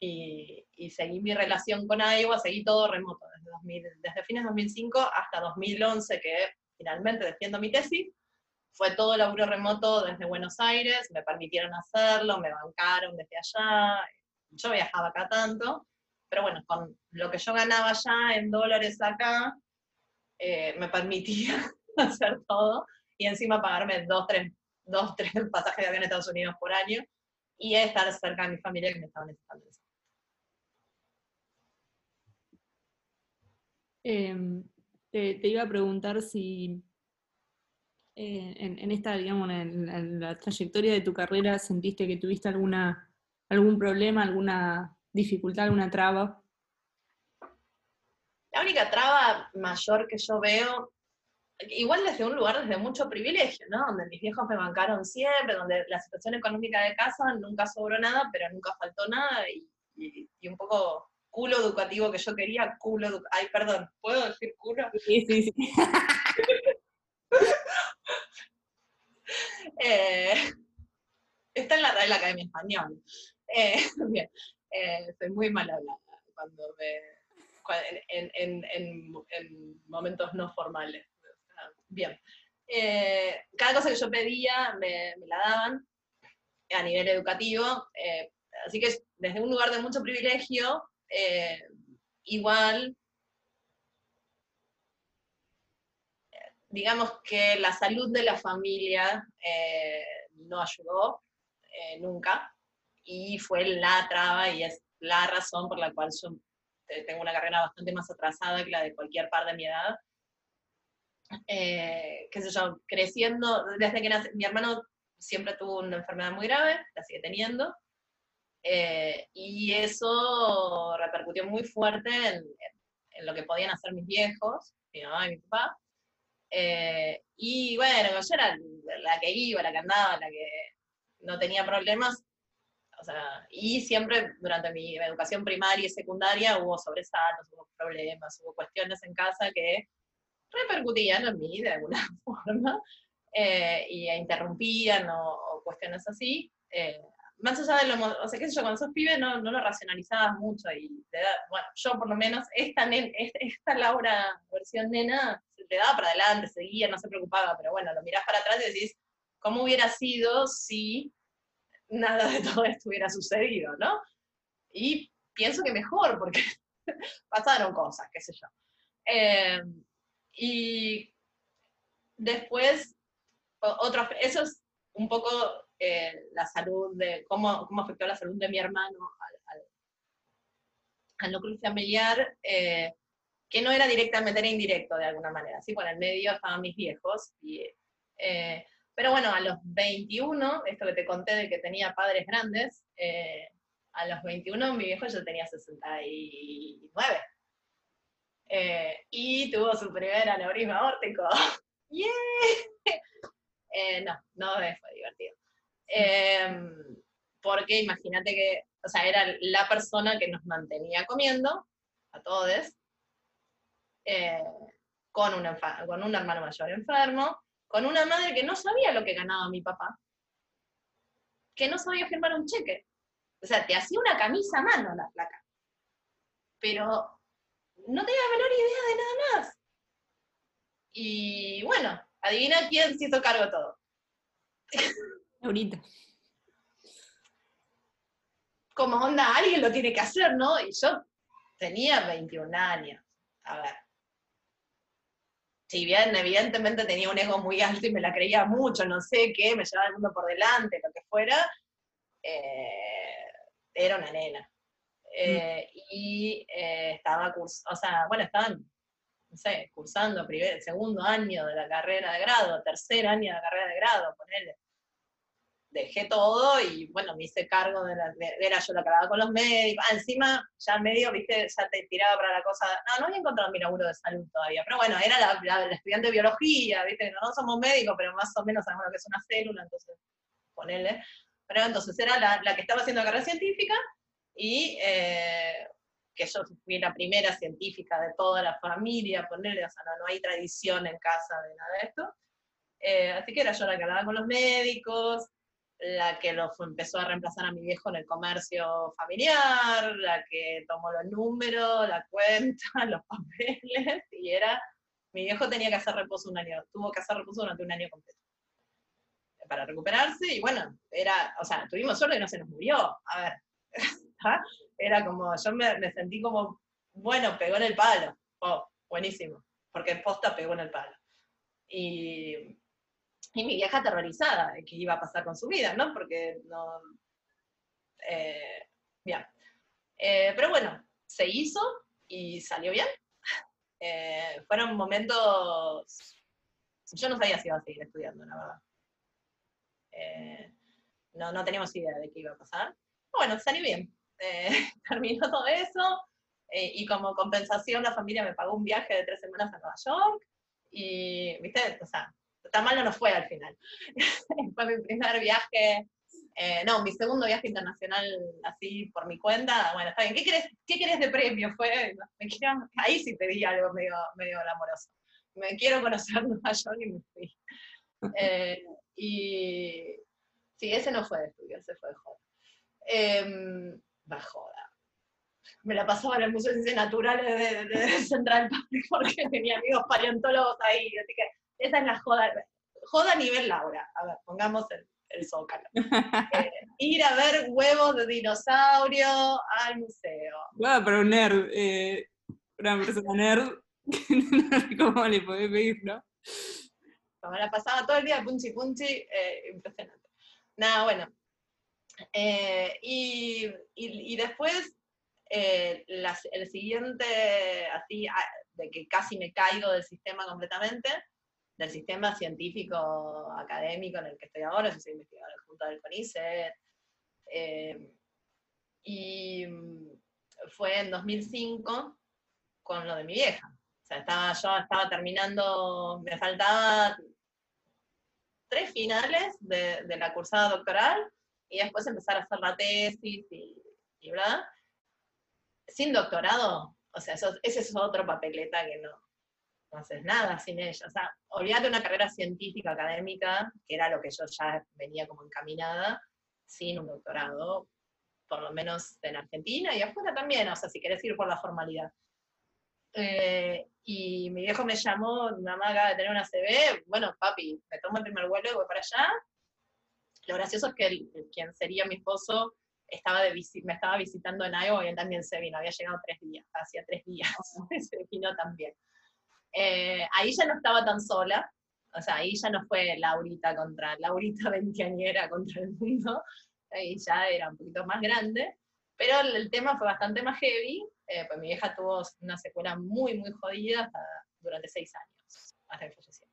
Speaker 5: Y, y seguí mi relación con Iowa, seguí todo remoto, desde, 2000 desde fines de 2005 hasta 2011, que finalmente defiendo mi tesis. Fue todo laburo remoto desde Buenos Aires, me permitieron hacerlo, me bancaron desde allá. Yo viajaba acá tanto, pero bueno, con lo que yo ganaba allá en dólares acá, eh, me permitía hacer todo y encima pagarme dos, tres, dos, tres pasajes de avión a Estados Unidos por año y estar cerca de mi familia que me estaba necesitando. eso.
Speaker 6: Eh, te, te iba a preguntar si eh, en, en esta, digamos, en, en la trayectoria de tu carrera sentiste que tuviste alguna, algún problema, alguna dificultad, alguna traba.
Speaker 5: La única traba mayor que yo veo, igual desde un lugar desde mucho privilegio, ¿no? Donde mis viejos me bancaron siempre, donde la situación económica de casa nunca sobró nada, pero nunca faltó nada, y, y- y un poco culo educativo que yo quería, culo Ay, perdón, ¿puedo decir culo?
Speaker 6: Sí, sí, sí.
Speaker 5: Eh, está en la Real Academia Española. Eh, bien, eh, soy muy mal hablada cuando me, cua- en, en- en- en momentos no formales. Bien. Eh, cada cosa que yo pedía me, la daban a nivel educativo. eh, así que desde un lugar de mucho privilegio, eh, igual digamos que la salud de la familia no ayudó nunca y fue la traba y es la razón por la cual yo tengo una carrera bastante más atrasada que la de cualquier par de mi edad. Eh, qué sé yo, creciendo, desde que nace, mi hermano siempre tuvo una enfermedad muy grave, la sigue teniendo, Eh, y eso repercutió muy fuerte en, en, lo que podían hacer mis viejos, mi mamá y mi papá. Eh, y bueno, yo era la que iba, la que andaba, la que no tenía problemas. O sea, y siempre durante mi educación primaria y secundaria hubo sobresaltos, hubo problemas, hubo cuestiones en casa que repercutían en mí de alguna forma eh, y interrumpían o, cuestiones así. Eh, más allá de lo, o sea, qué sé yo, cuando sos pibe no, no lo racionalizabas mucho y te da, bueno, yo por lo menos, esta, esta, esta Laura versión nena, se te daba para adelante, seguía, no se preocupaba, pero bueno, lo mirás para atrás y decís, ¿cómo hubiera sido si nada de todo esto hubiera sucedido, no? Y pienso que mejor, porque pasaron cosas, qué sé yo. Eh, y después, otro, eso es un poco eh, la salud de, cómo, cómo, afectó la salud de mi hermano al, al, núcleo familiar, eh, que no era directamente, indirecto de alguna manera, ¿sí? Por el medio estaban mis viejos, eh, pero bueno, a los 21, esto que te conté de que tenía padres grandes, a los 21 mi viejo ya tenía 69. Y tuvo su primer aneurisma órtico. ¡Yeah! no, no fue divertido. Em, porque imagínate que, o sea, era la persona que nos mantenía comiendo, a todos, eh, con, un con un hermano mayor enfermo, con una madre que no sabía lo que ganaba mi papá, que no sabía firmar un cheque. O sea, te hacía una camisa a mano la placa. Pero no tenía la menor idea de nada más. Y bueno, adivina quién se hizo cargo de todo.
Speaker 6: Ahorita.
Speaker 5: Como onda, alguien lo tiene que hacer, ¿no? Y yo tenía 21 años. A ver. Si bien evidentemente tenía un ego muy alto y me la creía mucho, no sé qué, me llevaba el mundo por delante, lo que fuera, eh, era una nena. Eh, y eh, estaba, o sea, bueno, estaban, no sé, cursando primer, segundo año de la carrera de grado, tercer año de la carrera de grado, ponerle dejé todo y bueno, me hice cargo de la, era yo la que con los médicos, ah, encima ya medio, viste, ya te tiraba para la cosa, no, no había encontrado mi laburo de salud todavía, pero bueno, era la, estudiante de biología, viste, no, somos médicos, pero más o menos sabemos lo que es una célula, entonces, ponele, pero entonces era la, la que estaba haciendo carrera científica y eh, que yo fui la primera científica de toda la familia, ponerle, o sea, no, no hay tradición en casa de nada de esto. Eh, así que era yo la que hablaba con los médicos, la que lo empezó a reemplazar a mi viejo en el comercio familiar, la que tomó los números, la cuenta, los papeles, y era, mi viejo tenía que hacer reposo un año, tuvo que hacer reposo durante un año completo para recuperarse, y bueno, era, o sea, tuvimos suerte y no se nos murió, a ver, era como, yo me, sentí como, bueno, pegó en el palo, oh, buenísimo, porque posta pegó en el palo. Y y mi vieja aterrorizada de qué iba a pasar con su vida, ¿no? Porque no... Eh, bien. Eh, pero bueno, se hizo y salió bien. Eh, fueron momentos... Yo no sabía si iba a seguir estudiando, la verdad. no, no teníamos idea de qué iba a pasar. Bueno, salió bien. terminó todo eso. y como compensación la familia me pagó un viaje de tres semanas a Nueva York. Y, viste, o sea, tan malo no fue al final. fue mi primer viaje, eh, no, mi segundo viaje internacional así por mi cuenta. Bueno, está bien, ¿qué querés, qué de premio? Fue, ahí sí pedí algo medio, medio glamoroso. Me quiero conocer Nueva York y me fui. Eh, y sí, ese no fue de estudio, ese fue de joda. Eh, va joda. Me la pasaba en el Museo de Ciencias Naturales de, Central Park porque tenía amigos paleontólogos ahí, así que esa es la joda. Joda a nivel Laura. A ver, pongamos el, el zócalo. Eh, ir a ver huevos de dinosaurio al museo.
Speaker 6: Voy a un nerd, eh, una persona nerd, cómo le podés pedir, ¿no?
Speaker 5: Me la pasaba todo el día punchi punchi, eh, impresionante. Nada, bueno. Eh, y, y, y, después, el siguiente, así, ah, de que casi me caigo del sistema completamente, del sistema científico académico en el que estoy ahora, yo soy investigadora junto del CONICET, eh, Y mm, fue en 2005 con lo de mi vieja. O sea, estaba, yo estaba terminando, me faltaba tres finales de, de la cursada doctoral y después empezar a hacer la tesis y, y ¿verdad? Sin doctorado, o sea, eso, ese es otro papeleta que no, no haces nada sin ella. O sea, olvídate una carrera científica, académica, que era lo que yo ya venía como encaminada, sin un doctorado, por lo menos en Argentina y afuera también, o sea, si querés ir por la formalidad. Eh, y mi viejo me llamó, mamá acaba de tener una CB, bueno, papi, me tomo el primer vuelo y voy para allá. Lo gracioso es que quien sería mi esposo estaba de me estaba visitando en Iowa y él también se vino, había llegado tres días, hacía tres días, se vino también. Eh, ahí ya no estaba tan sola, o sea, ahí ya no fue Laurita contra, Laurita veinteañera contra el mundo, ahí ya era un poquito más grande, pero el, tema fue bastante más heavy, eh, pues mi vieja tuvo una secuela muy, muy jodida durante seis años, hasta que falleció.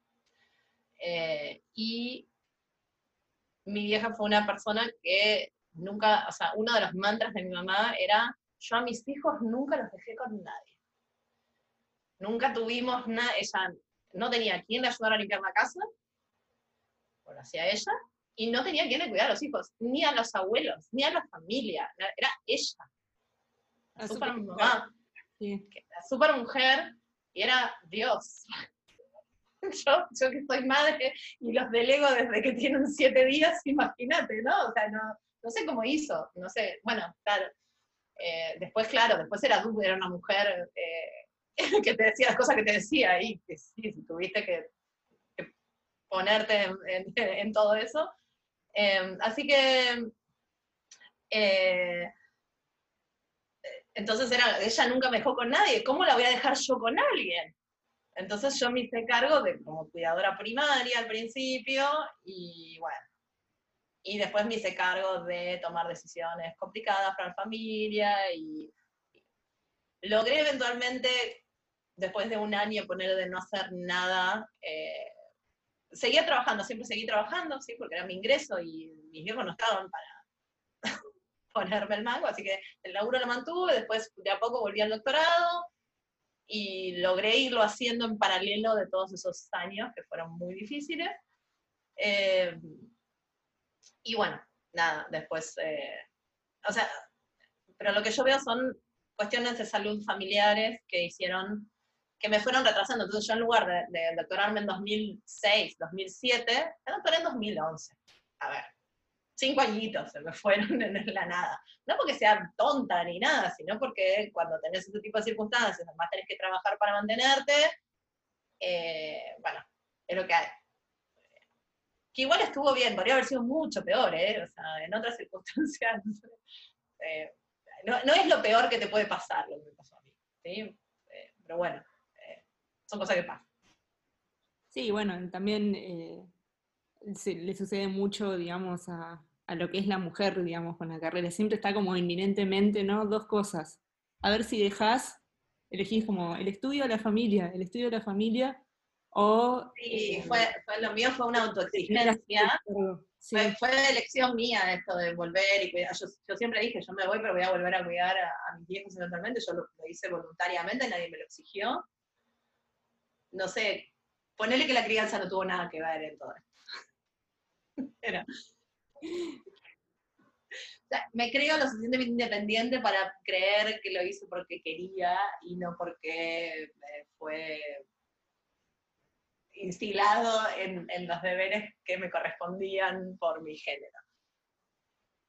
Speaker 5: Eh, y mi vieja fue una persona que nunca, o sea, uno de los mantras de mi mamá era, yo a mis hijos nunca los dejé con nadie. Nunca tuvimos nada, ella no tenía quien le ayudara a limpiar la casa, lo hacía ella, y no tenía quien le cuidara a los hijos, ni a los abuelos, ni a la familia, era ella. La super mamá, la super mujer, y era Dios. Yo, que soy madre y los delego desde que tienen siete días, imagínate, ¿no? O sea, no, no sé cómo hizo, no sé, bueno, claro. Eh, después, claro, después era era una mujer eh, que te decía las cosas que te decía y que sí, tuviste que, ponerte en, todo eso. Em, así que, eh, entonces era, ella nunca me dejó con nadie, ¿cómo la voy a dejar yo con alguien? Entonces yo me hice cargo de como cuidadora primaria al principio y bueno, y después me hice cargo de tomar decisiones complicadas para la familia y, logré eventualmente, después de un año poner de no hacer nada, eh, seguía trabajando, siempre seguí trabajando, ¿sí? porque era mi ingreso y mis viejos no estaban para ponerme el mango, así que el laburo lo mantuve, después de a poco volví al doctorado y logré irlo haciendo en paralelo de todos esos años que fueron muy difíciles. Eh, y bueno, nada, después, eh, o sea, pero lo que yo veo son cuestiones de salud familiares que hicieron, que me fueron retrasando. Entonces yo en lugar de, doctorarme en 2006, 2007, me doctoré en 2011. A ver, cinco añitos se me fueron en la nada. No porque sea tonta ni nada, sino porque cuando tenés ese tipo de circunstancias, además tenés que trabajar para mantenerte, eh, bueno, es lo que hay que igual estuvo bien, podría haber sido mucho peor, ¿eh? O sea, en otras circunstancias, eh, no, es lo peor que te puede pasar lo que me pasó a mí, ¿sí? Eh, pero bueno, eh, son cosas que pasan.
Speaker 6: Sí, bueno, también le sucede mucho, digamos, a, a, lo que es la mujer, digamos, con la carrera. Siempre está como inminentemente, ¿no? Dos cosas. A ver si dejas, elegís como el estudio de la familia, el estudio de la familia, o,
Speaker 5: sí, fue, fue, lo mío fue una autoexigencia. Fue, elección mía esto de volver y cuidar. Yo, yo, siempre dije, yo me voy, pero voy a volver a cuidar a, mis viejos eventualmente. Yo lo, hice voluntariamente, nadie me lo exigió. No sé, ponerle que la crianza no tuvo nada que ver en todo esto. Era. O sea, me creo lo suficientemente independiente para creer que lo hizo porque quería y no porque fue instilado en, los deberes que me correspondían por mi género.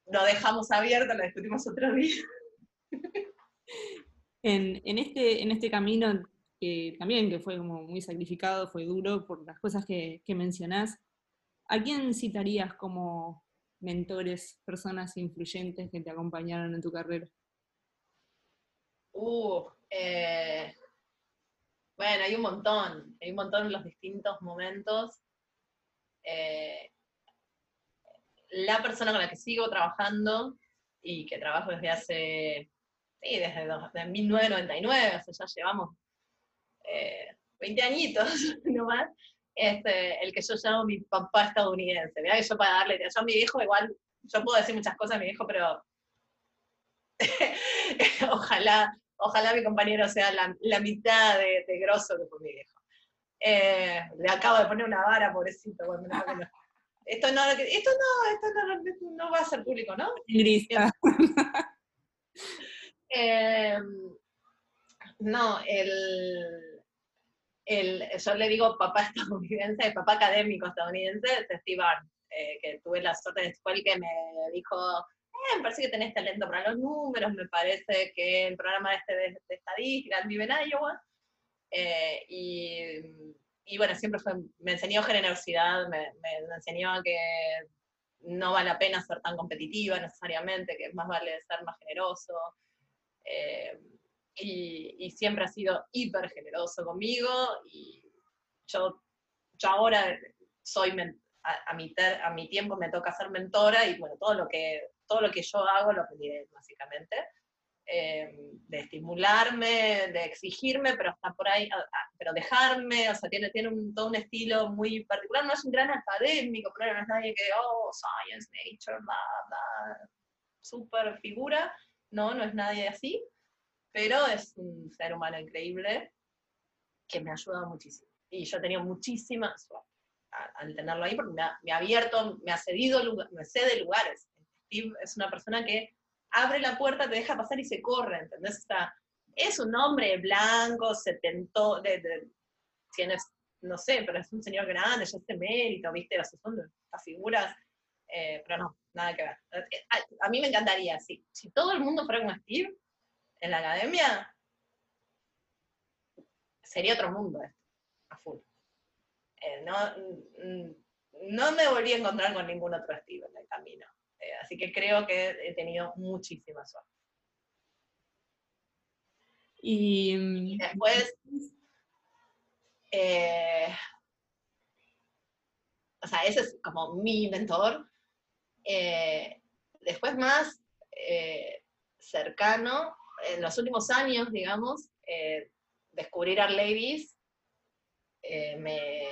Speaker 5: Lo dejamos abierto, lo discutimos otro día.
Speaker 6: En, este, en este camino, que también que fue como muy sacrificado, fue duro por las cosas que, que mencionás, ¿a quién citarías como mentores, personas influyentes que te acompañaron en tu carrera?
Speaker 5: Uh, eh, bueno, hay un montón, hay un montón en los distintos momentos. Eh, la persona con la que sigo trabajando y que trabajo desde hace, sí, desde, 1999, o sea, ya llevamos 20 eh, añitos nomás, este, el que yo llamo mi papá estadounidense. Yo para darle, yo a mi viejo igual, yo puedo decir muchas cosas a mi viejo, pero ojalá, ojalá mi compañero sea la, mitad de, de, grosso que fue mi viejo. Eh, le acabo de poner una vara, pobrecito. esto no, esto no, esto no, va a ser público, ¿no?
Speaker 6: Gris.
Speaker 5: Eh, no, el, el, yo le digo papá estadounidense, papá académico estadounidense, es Steve Arndt, eh, que tuve la suerte de fue el que me dijo, eh, me parece que tenés talento para los números, me parece que el programa este de, de estadística, vive en Iowa, eh, y, y, bueno, siempre fue, me enseñó generosidad, me, me, enseñó que no vale la pena ser tan competitiva necesariamente, que más vale ser más generoso. Eh, y, siempre ha sido hiper generoso conmigo y yo, yo ahora soy, a, mi a mi tiempo me toca ser mentora y bueno, todo lo que, todo lo que yo hago lo aprendí básicamente. Eh, de estimularme, de exigirme, pero hasta por ahí, pero dejarme, o sea, tiene, tiene un, todo un estilo muy particular, no es un gran académico, pero no es nadie que, oh, science, nature, bla, bla, super figura, no, no es nadie así, pero es un ser humano increíble que me ha ayudado muchísimo. Y yo he tenido muchísima suerte al tenerlo ahí, porque me ha, abierto, me ha cedido, me cede lugares. Steve es una persona que abre la puerta, te deja pasar y se corre, ¿entendés? es un hombre blanco, setentó, de, de, tienes, no sé, pero es un señor grande, ya es mérito, ¿viste? O sea, son estas figuras, eh, pero no, nada que ver. Eh, a, a, mí me encantaría, si, si todo el mundo fuera como Steve, en la academia, sería otro mundo esto, a full. Eh, no, no me volví a encontrar con ningún otro estilo en el camino. Eh, así que creo que he tenido muchísima suerte.
Speaker 6: Y, mm,
Speaker 5: y después, eh, o sea, ese es como mi mentor. después más cercano, en los últimos años, digamos, eh, descubrir Art Ladies eh, me,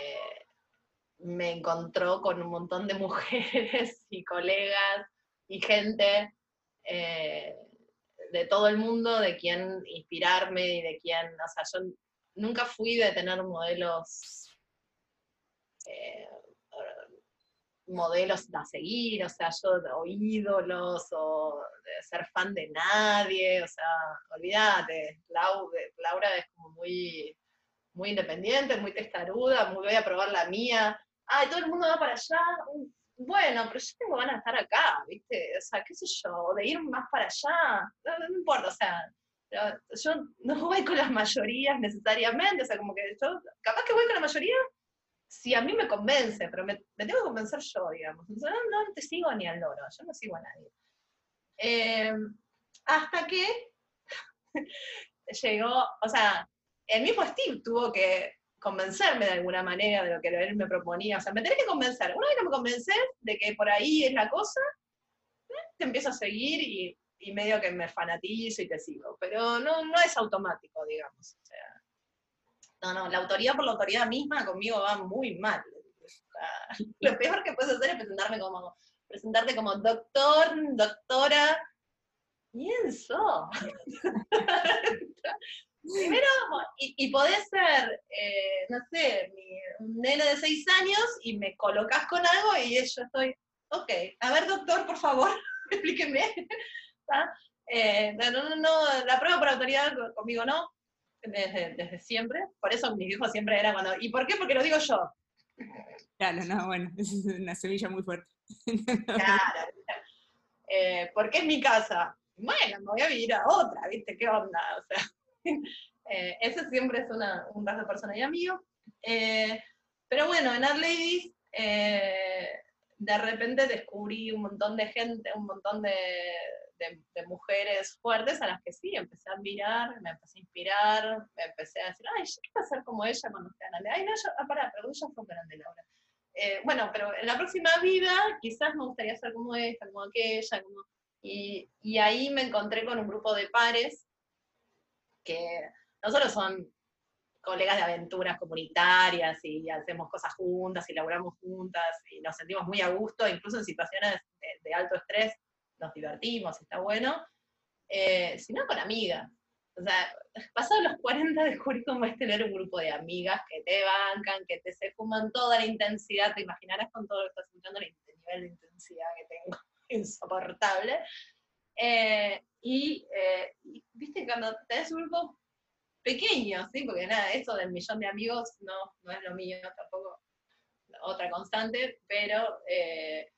Speaker 5: me encontró con un montón de mujeres y colegas y gente eh, de todo el mundo de quien inspirarme y de quien, o sea, yo nunca fui de tener modelos modelos a seguir, o sea, yo, o ídolos, o ser fan de nadie, o sea, olvídate, Laura es como muy, muy independiente, muy testaruda, muy voy a probar la mía, ay, todo el mundo va para allá, bueno, pero yo tengo ganas de estar acá, ¿viste? O sea, qué sé yo, de ir más para allá, no, importa, o sea, yo no voy con las mayorías necesariamente, o sea, como que yo, capaz que voy con la mayoría si a mí me convence, pero me, tengo que convencer yo, digamos. no, te sigo ni al loro, yo no sigo a nadie. Em, hasta que llegó, o sea, el mismo Steve tuvo que convencerme de alguna manera de lo que él me proponía. O sea, me tenés que convencer. Una vez que me convences de que por ahí es la cosa, eh, te empiezo a seguir y, y, medio que me fanatizo y te sigo. Pero no, no es automático, digamos. O sea, no, no, la autoridad por la autoridad misma conmigo va muy mal. lo peor que puedes hacer es presentarme como, presentarte como doctor, doctora. Pienso. Primero, y, y, podés ser, eh, no sé, un nene de seis años y me colocas con algo y yo estoy, ok, a ver doctor, por favor, explíqueme. Eh, no, no, no, la prueba por autoridad conmigo no, desde, siempre. Por eso mis hijos siempre era cuando, ¿y por qué? Porque lo digo yo.
Speaker 6: Claro, no, bueno, es una semilla muy fuerte.
Speaker 5: Claro. Eh, porque es mi casa. Bueno, me voy a vivir a otra, ¿viste? ¿Qué onda? O sea, eh, ese siempre es una, un rasgo personalidad mío. Eh, pero bueno, en Art Ladies, eh, de repente descubrí un montón de gente, un montón de, de, mujeres fuertes a las que sí, empecé a admirar, me empecé a inspirar, me empecé a decir, ay, yo quiero ser como ella cuando esté grande. Ay, no, yo, ah, pará, pero ella fue grande, Laura. Eh, bueno, pero en la próxima vida quizás me gustaría ser como esta, como aquella, como... Y, y ahí me encontré con un grupo de pares que no solo son colegas de aventuras comunitarias y hacemos cosas juntas y laburamos juntas y nos sentimos muy a gusto, incluso en situaciones de alto estrés nos divertimos, está bueno. eh, sino con amigas. O sea, pasado los 40 descubrí cómo es tener un grupo de amigas que te bancan, que te se fuman toda la intensidad, te imaginarás con todo lo que estás escuchando el nivel de intensidad que tengo, insoportable. Eh, y, eh, y, viste, cuando tenés un grupo pequeño, ¿sí? Porque nada, eso del millón de amigos no, no es lo mío, tampoco otra constante, pero eh,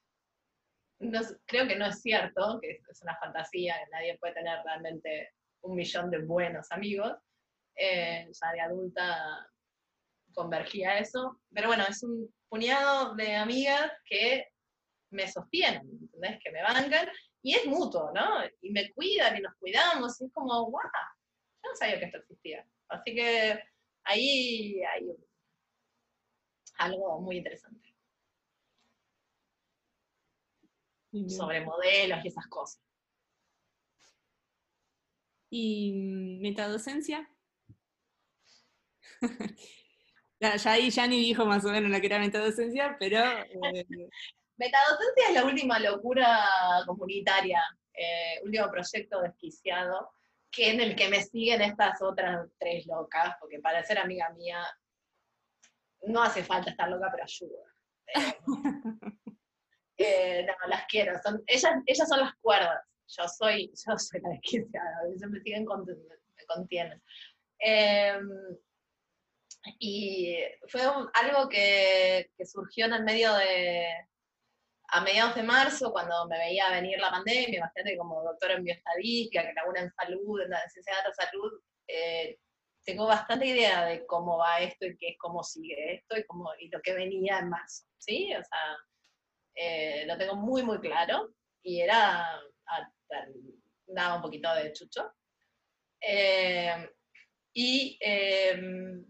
Speaker 5: creo que no es cierto, que es una fantasía, que nadie puede tener realmente un millón de buenos amigos. Eh, ya de adulta convergía eso, pero bueno, es un puñado de amigas que me sostienen, ¿entendés? Que me bancan, y es mutuo, ¿no? Y me cuidan y nos cuidamos, y es como, ¡guau! Yo no sabía que esto existía. Así que ahí hay algo muy interesante. Sobre modelos y esas cosas.
Speaker 6: ¿Y metadocencia? ya, ahí ni dijo más o menos lo que era metadocencia, pero... Eh,
Speaker 5: metadocencia es la última locura comunitaria, eh, último proyecto desquiciado, que en el que me siguen estas otras tres locas, porque para ser amiga mía no hace falta estar loca, pero ayuda. Eh, no, las quiero, son, ellas, ellas son las cuerdas yo soy, yo soy la desquiciada, ellos me siguen me contienen. Em, y fue algo que, surgió en el medio de, a mediados de marzo, cuando me veía venir la pandemia, imagínate como doctora en bioestadística, que labura en salud, en la ciencia de la salud, eh, tengo bastante idea de cómo va esto y qué es cómo sigue esto y, cómo, y lo que venía en marzo, ¿sí? O sea, eh, lo tengo muy, muy claro y era daba un poquito de chucho. Eh, y em,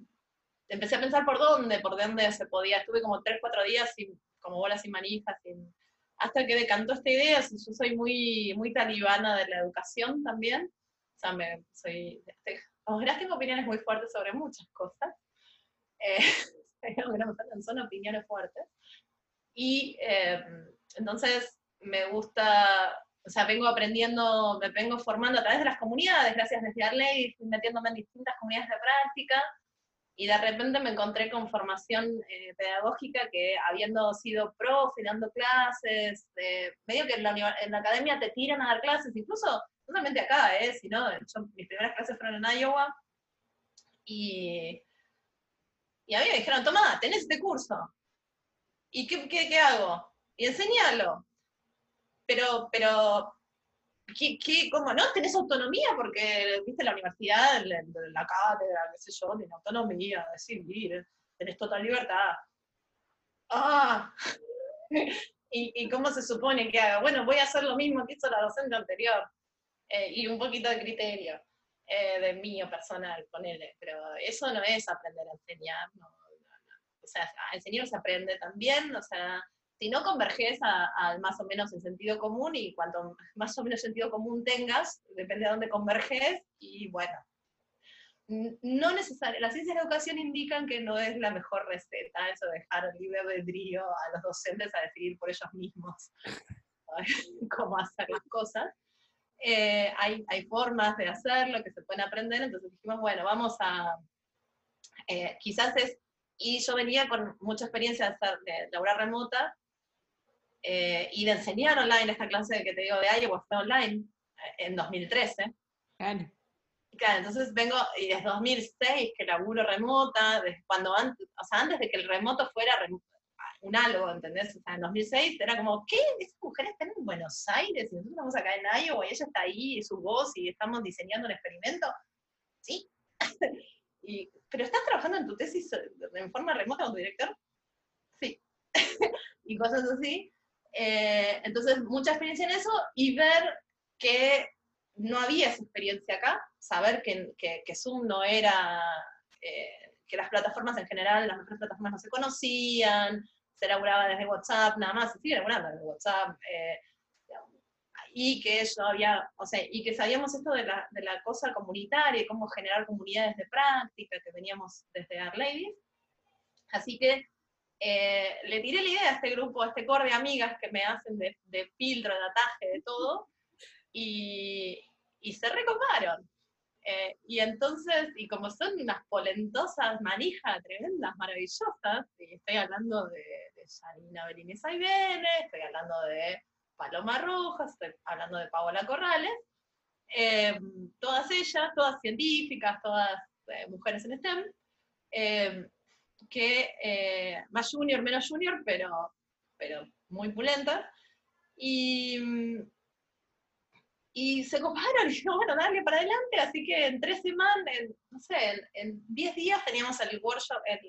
Speaker 5: empecé a pensar por dónde, por dónde se podía. Estuve como tres, cuatro días sin, como bolas sin manijas, sin, hasta que decantó esta idea. Yo soy muy, muy talibana de la educación también. O sea, me, soy, como verás, tengo opiniones muy fuertes sobre muchas cosas. Eh, son opiniones fuertes. Y em, entonces me gusta o sea, vengo aprendiendo, me vengo formando a través de las comunidades, gracias a estudiar ley, metiéndome en distintas comunidades de práctica, y de repente me encontré con formación eh, pedagógica que habiendo sido profe, dando clases, eh, medio que en la, en la, academia te tiran a dar clases, incluso no solamente acá, eh, sino yo, mis primeras clases fueron en Iowa, y, y a mí me dijeron, toma, tenés este curso, ¿y qué, qué, qué hago? Y enseñalo pero, pero ¿qué, qué, cómo no? Tenés autonomía porque, viste, la universidad, la, la cátedra, qué sé yo, tiene autonomía, decidir, tenés total libertad. ¡Ah! ¿Y, ¿Y, cómo se supone que haga? Bueno, voy a hacer lo mismo que hizo la docente anterior, eh, y un poquito de criterio eh, de mío personal, ponele, pero eso no es aprender a enseñar, no, o sea, a enseñar se aprende también, o sea, si no converges al más o menos en sentido común y cuanto más o menos sentido común tengas, depende de dónde converges y bueno. No necesariamente, las ciencias de educación indican que no es la mejor receta eso de dejar libre albedrío a los docentes a decidir por ellos mismos cómo hacer las cosas. Eh, hay, hay, formas de hacerlo que se pueden aprender, entonces dijimos, bueno, vamos a, eh, quizás es, y yo venía con mucha experiencia de, hacer, de laborar remota, eh, y de enseñar online esta clase que te digo de Iowa fue online eh, en 2013. Claro. Claro, entonces vengo, y desde 2006 que laburo remota, desde cuando antes, o sea, antes de que el remoto fuera un algo, ¿entendés? O sea, en 2006 era como, ¿qué? Esas mujeres están en Buenos Aires y nosotros estamos acá en Iowa y ella está ahí, y su voz, y estamos diseñando un experimento. ¿Pero estás trabajando en tu tesis en forma remota con tu director? Sí. y cosas así. Eh, entonces, mucha experiencia en eso y ver que no había esa experiencia acá, saber que, que, Zoom no era, eh, que las plataformas en general, las mejores plataformas no se conocían, se elaboraba desde WhatsApp, nada más, se sigue elaborando desde WhatsApp, eh, y que yo había, o sea, y que sabíamos esto de la, de la cosa comunitaria y cómo generar comunidades de práctica que veníamos desde Our Ladies. Así que eh, le tiré la idea a este grupo, a este core de amigas que me hacen de, filtro, de ataje, de todo, y, y se recoparon. Eh, y entonces, y como son unas polentosas manijas tremendas, maravillosas, y estoy hablando de, de Janina Belines Aibene, estoy hablando de Paloma Rojas, hablando de Paola Corrales, eh, todas ellas, todas científicas, todas eh, mujeres en STEM, que más junior, menos junior, pero, pero muy pulentas, y, y se coparon y dijimos, bueno, dale para adelante, así que en tres semanas, no sé, en, diez días teníamos el workshop, el,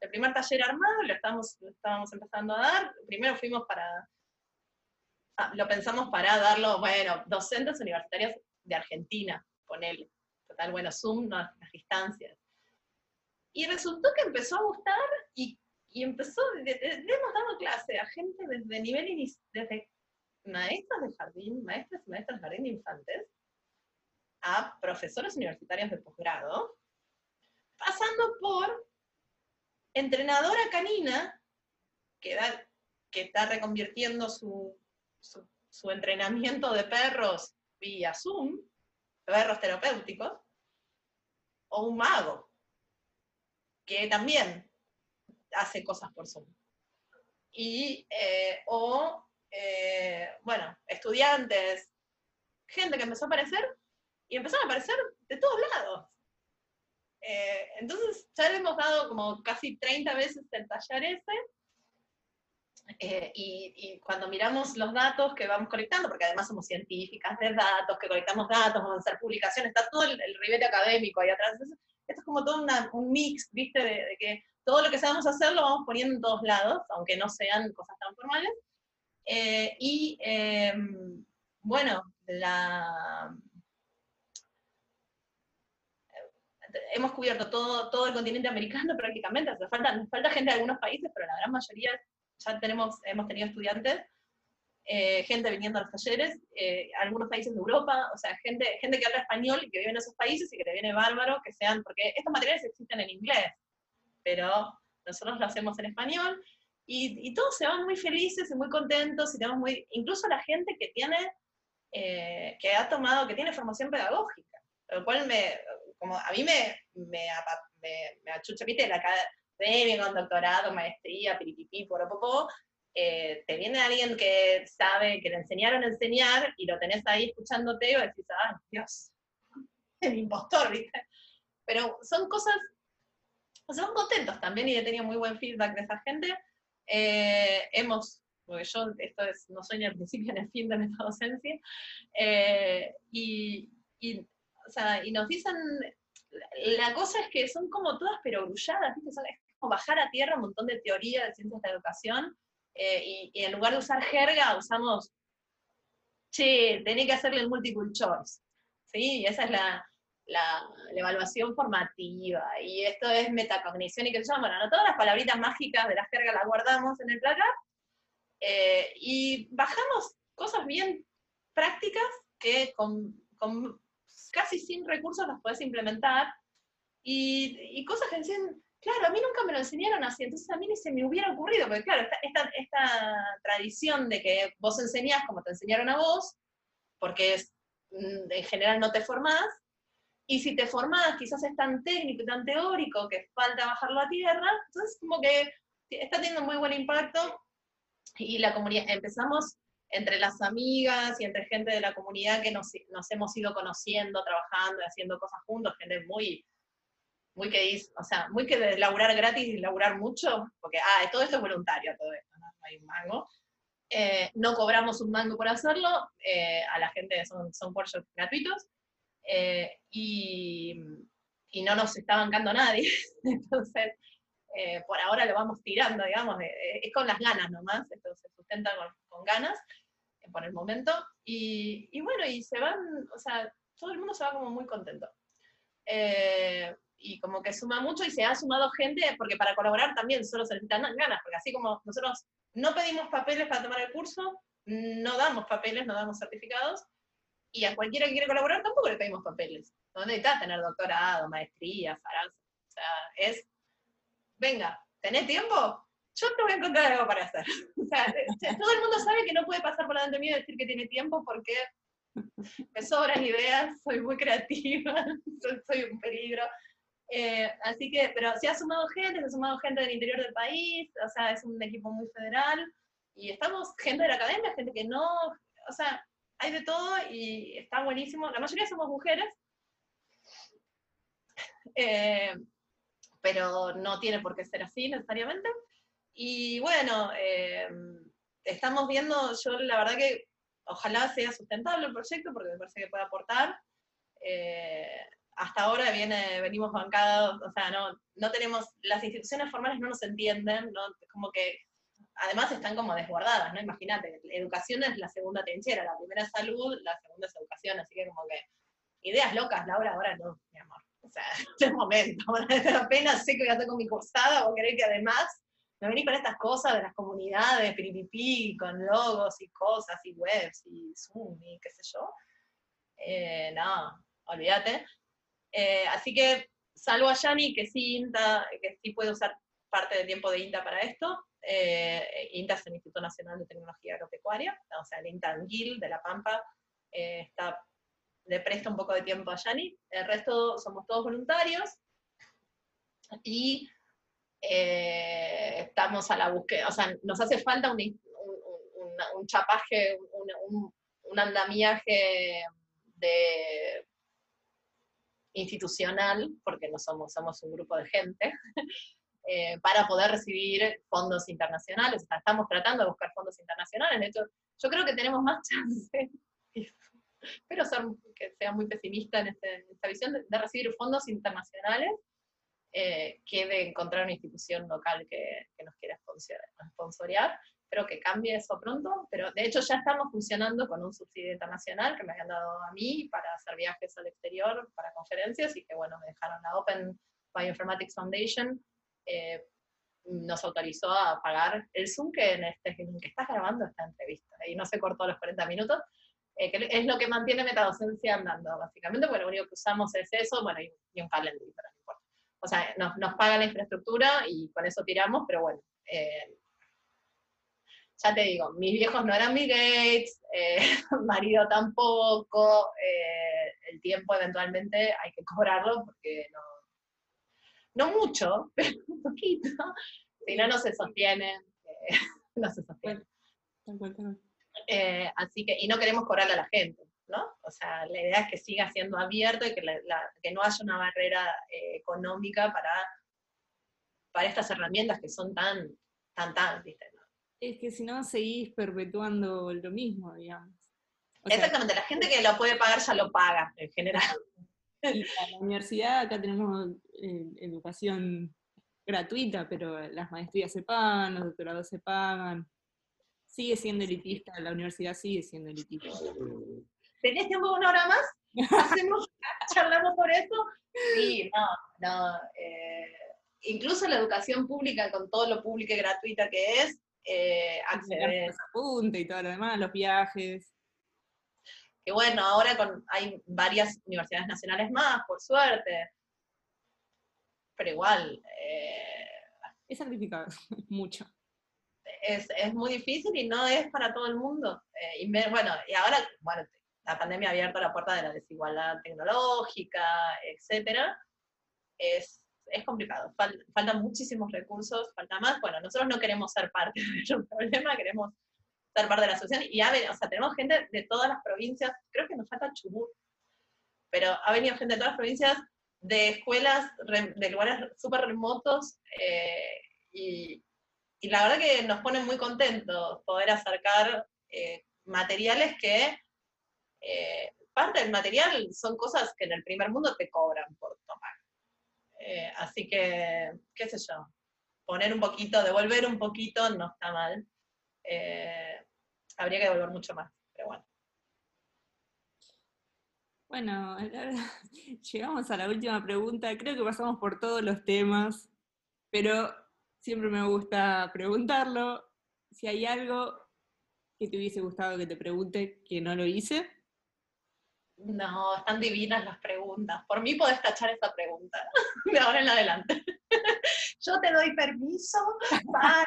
Speaker 5: el, primer taller armado, lo estábamos, estábamos empezando a dar, primero fuimos para, lo pensamos para darlo, bueno, docentes universitarios de Argentina, ponele, total, bueno, Zoom, no, las distancias. Y resultó que empezó a gustar y, y empezó, le, hemos dado clase a gente desde nivel, desde maestras de jardín, maestras y maestras de jardín de infantes, a profesores universitarios de posgrado, pasando por entrenadora canina, que, que está reconvirtiendo su, su, entrenamiento de perros vía Zoom, perros terapéuticos, o un mago, que también hace cosas por Zoom. Y, eh, o eh, bueno, estudiantes, gente que empezó a aparecer y empezaron a aparecer de todos lados. Eh, entonces ya le hemos dado como casi 30 veces el taller ese. Eh, y, cuando miramos los datos que vamos colectando, porque además somos científicas de datos, que colectamos datos, vamos a hacer publicaciones, está todo el, el académico ahí atrás. esto es como todo un mix, ¿viste? De, de, que todo lo que sabemos hacer lo vamos poniendo en todos lados, aunque no sean cosas tan formales. Eh, y em, bueno, hemos cubierto todo, todo el continente americano prácticamente, nos falta, falta gente de algunos países, pero la gran mayoría ya tenemos, hemos tenido estudiantes, eh, gente viniendo a los talleres, eh, algunos países de Europa, o sea, gente, gente que habla español y que vive en esos países y que le viene bárbaro que sean, porque estos materiales existen en inglés, pero nosotros lo hacemos en español, y, todos se van muy felices y muy contentos, y tenemos muy, incluso la gente que tiene, eh, que ha tomado, que tiene formación pedagógica, lo cual me, como a mí me, me, me, me achucha, viste, la academia con doctorado, maestría, piripipí, poropopó, eh, te viene alguien que sabe, que le enseñaron a enseñar, y lo tenés ahí escuchándote, y decís, ah, Dios, el impostor, ¿viste? Pero son cosas, son contentos también, y he tenido muy buen feedback de esa gente, eh, hemos, porque yo esto es, no soy ni al principio ni al fin de nuestra docencia, eh, y, y, o sea, y nos dicen, la cosa es que son como todas perogrulladas, ¿viste? es como bajar a tierra un montón de teoría de ciencias de la educación, eh, y, y, en lugar de usar jerga, usamos, che, tenés que hacerle el multiple choice, ¿sí? Y esa es la, la, evaluación formativa, y esto es metacognición y que se llama, bueno, no todas las palabritas mágicas de la jerga las guardamos en el placar, eh, y bajamos cosas bien prácticas que con, casi sin recursos las puedes implementar, y, cosas que decían, claro, a mí nunca me lo enseñaron así, entonces a mí ni se me hubiera ocurrido, porque claro, esta, tradición de que vos enseñás como te enseñaron a vos, porque es, mm, en general no te formás, y si te formás, quizás es tan técnico y tan teórico que falta bajarlo a tierra, entonces como que está teniendo muy buen impacto y la comunidad, empezamos entre las amigas y entre gente de la comunidad que nos, nos hemos ido conociendo, trabajando haciendo cosas juntos, gente muy, muy que o sea, muy que de laburar gratis y laburar mucho, porque, ah, todo esto es voluntario, todo esto, no, hay un mango. Eh, no cobramos un mango por hacerlo, eh, a la gente son, son workshops gratuitos, eh, y, y, no nos está bancando nadie. Entonces, eh, por ahora lo vamos tirando, digamos, es con las ganas nomás, esto se sustenta con, ganas eh, por el momento. Y, y, bueno, y se van, o sea, todo el mundo se va como muy contento. Y como que suma mucho y se ha sumado gente, porque para colaborar también solo se necesitan ganas, porque así como nosotros no pedimos papeles para tomar el curso, no damos papeles, no damos certificados, y a cualquiera que quiera colaborar tampoco le pedimos papeles. No necesitas tener doctorado, maestría, O sea, es, venga, ¿tenés tiempo? Yo te voy a encontrar algo para hacer. Todo el mundo sabe que no puede pasar por delante mío y decir que tiene tiempo porque me sobran ideas, soy muy creativa, soy, un peligro. Eh, así que, pero se ha sumado gente, se ha sumado gente del interior del país, o sea, es un equipo muy federal, y estamos gente de la academia, gente que no, o sea, hay de todo y está buenísimo. La mayoría somos mujeres, eh, pero no tiene por qué ser así necesariamente. Y bueno, eh, estamos viendo, yo la verdad que ojalá sea sustentable el proyecto porque me parece que puede aportar. Eh, hasta ahora viene, venimos bancados, o sea, no, no tenemos, las instituciones formales no nos entienden, ¿no? como que además están como desbordadas, ¿no? Imagínate, educación es la segunda trinchera, la primera es salud, la segunda es educación, así que como que ideas locas, Laura, ahora no, mi amor. O sea, es momento, apenas sé que voy a hacer con mi cursada, vos querés que además me venís con estas cosas de las comunidades, piripipi, con logos y cosas, y webs, y Zoom, y qué sé yo. Eh, no, olvídate. Eh, así que, salvo a Yani, que sí, INTA, que sí puede usar parte del tiempo de INTA para esto, eh, INTA es el Instituto Nacional de Tecnología Agropecuaria, o sea, el INTA Anguil de La Pampa está, le presta un poco de tiempo a Yani, el resto somos todos voluntarios, y eh, estamos a la búsqueda, o sea, nos hace falta un, chapaje, un, andamiaje de institucional, porque no somos, somos un grupo de gente, eh, para poder recibir fondos internacionales. estamos tratando de buscar fondos internacionales. De hecho, yo creo que tenemos más chance, pero ser, que sea muy pesimista en, este, esta visión, de recibir fondos internacionales eh, que de encontrar una institución local que, nos quiera sponsorear. Espero que cambie eso pronto, pero de hecho ya estamos funcionando con un subsidio internacional que me habían dado a mí para hacer viajes al exterior, para conferencias, y que bueno, me dejaron la Open Bioinformatics Foundation, eh, nos autorizó a pagar el Zoom que en, este, en que estás grabando esta entrevista, y no se cortó los 40 minutos, eh, que es lo que mantiene metadocencia andando, básicamente, porque lo único que usamos es eso, bueno, y, un calendario, o sea, nos, nos paga la infraestructura y con eso tiramos, pero bueno, eh, ya te digo, mis viejos no eran Bill Gates, eh, marido tampoco, eh, el tiempo eventualmente hay que cobrarlo porque no, no mucho, pero un poquito, si no, no se sostiene, no se sostiene. así que, y no queremos cobrarle a la gente. ¿no? O sea, la idea es que siga siendo abierto y que, que no haya una barrera eh, económica para, para estas herramientas que son tan, tan, tan,
Speaker 6: Es que si no seguís perpetuando lo mismo, digamos.
Speaker 5: Exactamente, la gente que lo puede pagar ya lo paga, en general.
Speaker 6: Y la universidad, acá tenemos eh, educación gratuita, pero las maestrías se pagan, los doctorados se pagan. Sigue siendo elitista, la universidad sigue siendo elitista.
Speaker 5: ¿tenés tiempo una hora más? ¿Hacemos, charlamos por eso? Sí, no, no. Eh, incluso la educación pública, con todo lo público y gratuita que es, eh, acceder.
Speaker 6: y todo lo demás, los viajes.
Speaker 5: Que bueno, ahora con, hay varias universidades nacionales más, por suerte. Pero igual. Eh,
Speaker 6: es certificado, mucho.
Speaker 5: Es, es, muy difícil y no es para todo el mundo. Eh, y bueno, y ahora, bueno, la pandemia ha abierto la puerta de la desigualdad tecnológica, etcétera, es, es complicado. faltan muchísimos recursos, falta más. Bueno, nosotros no queremos ser parte del problema, queremos ser parte de la solución. Y o sea, tenemos gente de todas las provincias, creo que nos falta Chubut, pero ha venido gente de todas las provincias, de escuelas, de lugares súper remotos, eh, y, y, la verdad que nos pone muy contentos poder acercar eh, materiales que eh, parte del material son cosas que en el primer mundo te cobran por tomar. Eh, así que, qué sé yo, poner un poquito, devolver un poquito no está mal. Eh, habría que devolver mucho más, pero bueno.
Speaker 6: Bueno, llegamos a la última pregunta. Creo que pasamos por todos los temas, pero siempre me gusta preguntarlo. Si hay algo que te hubiese gustado que te pregunte que no lo hice.
Speaker 5: No, están divinas las preguntas. Por mí podés tachar esa pregunta de ahora en adelante. Yo te doy permiso para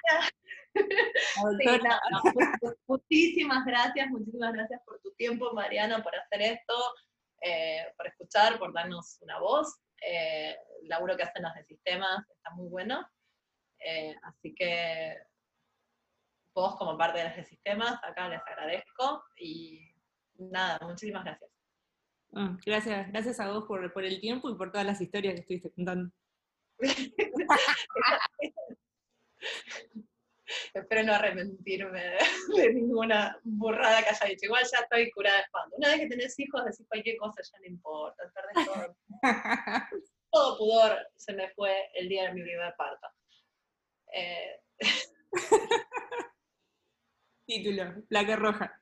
Speaker 5: muchísimas gracias, muchísimas gracias por tu tiempo, Mariana, por hacer esto, eh, por escuchar, por darnos una voz. Eh, el laburo que hacen los de sistemas está muy bueno. Eh, así que vos como parte de los de sistemas, acá les agradezco y nada, muchísimas gracias.
Speaker 6: Ah, gracias, gracias a vos por, por, el tiempo y por todas las historias que estuviste contando.
Speaker 5: Espero no arrepentirme de, ninguna burrada que haya dicho. Igual ya estoy curada de espanto. Una vez que tenés hijos, decís cualquier cosa, ya no importa. todo. todo pudor se me fue el día de mi primer parto. Eh...
Speaker 6: Título, placa roja.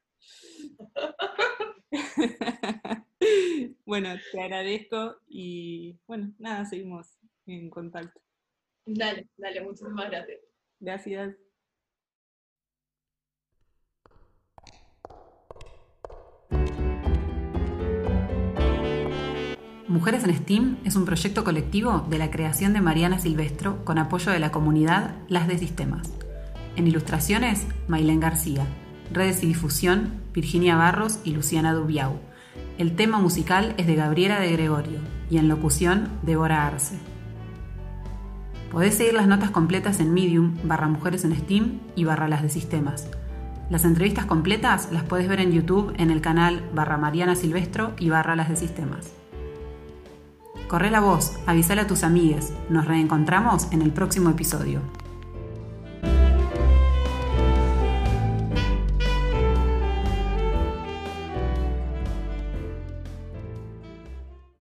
Speaker 6: bueno, te agradezco y bueno, nada, seguimos en contacto.
Speaker 5: Dale, dale, muchísimas gracias.
Speaker 6: Gracias.
Speaker 7: Mujeres en STEAM es un proyecto colectivo de la creación de Mariana Silvestro con apoyo de la comunidad Las de Sistemas. En ilustraciones, Mailén García. Redes y difusión, Virginia Barros y Luciana Dubiau. El tema musical es de Gabriela de Gregorio y en locución, Débora Arce. Podés seguir las notas completas en Medium, barra Mujeres en STEAM y barra Las de Sistemas. Las entrevistas completas las puedes ver en YouTube en el canal barra Mariana Silvestro y barra Las de Sistemas. Corre la voz, avísale a tus amigues. Nos reencontramos en el próximo episodio.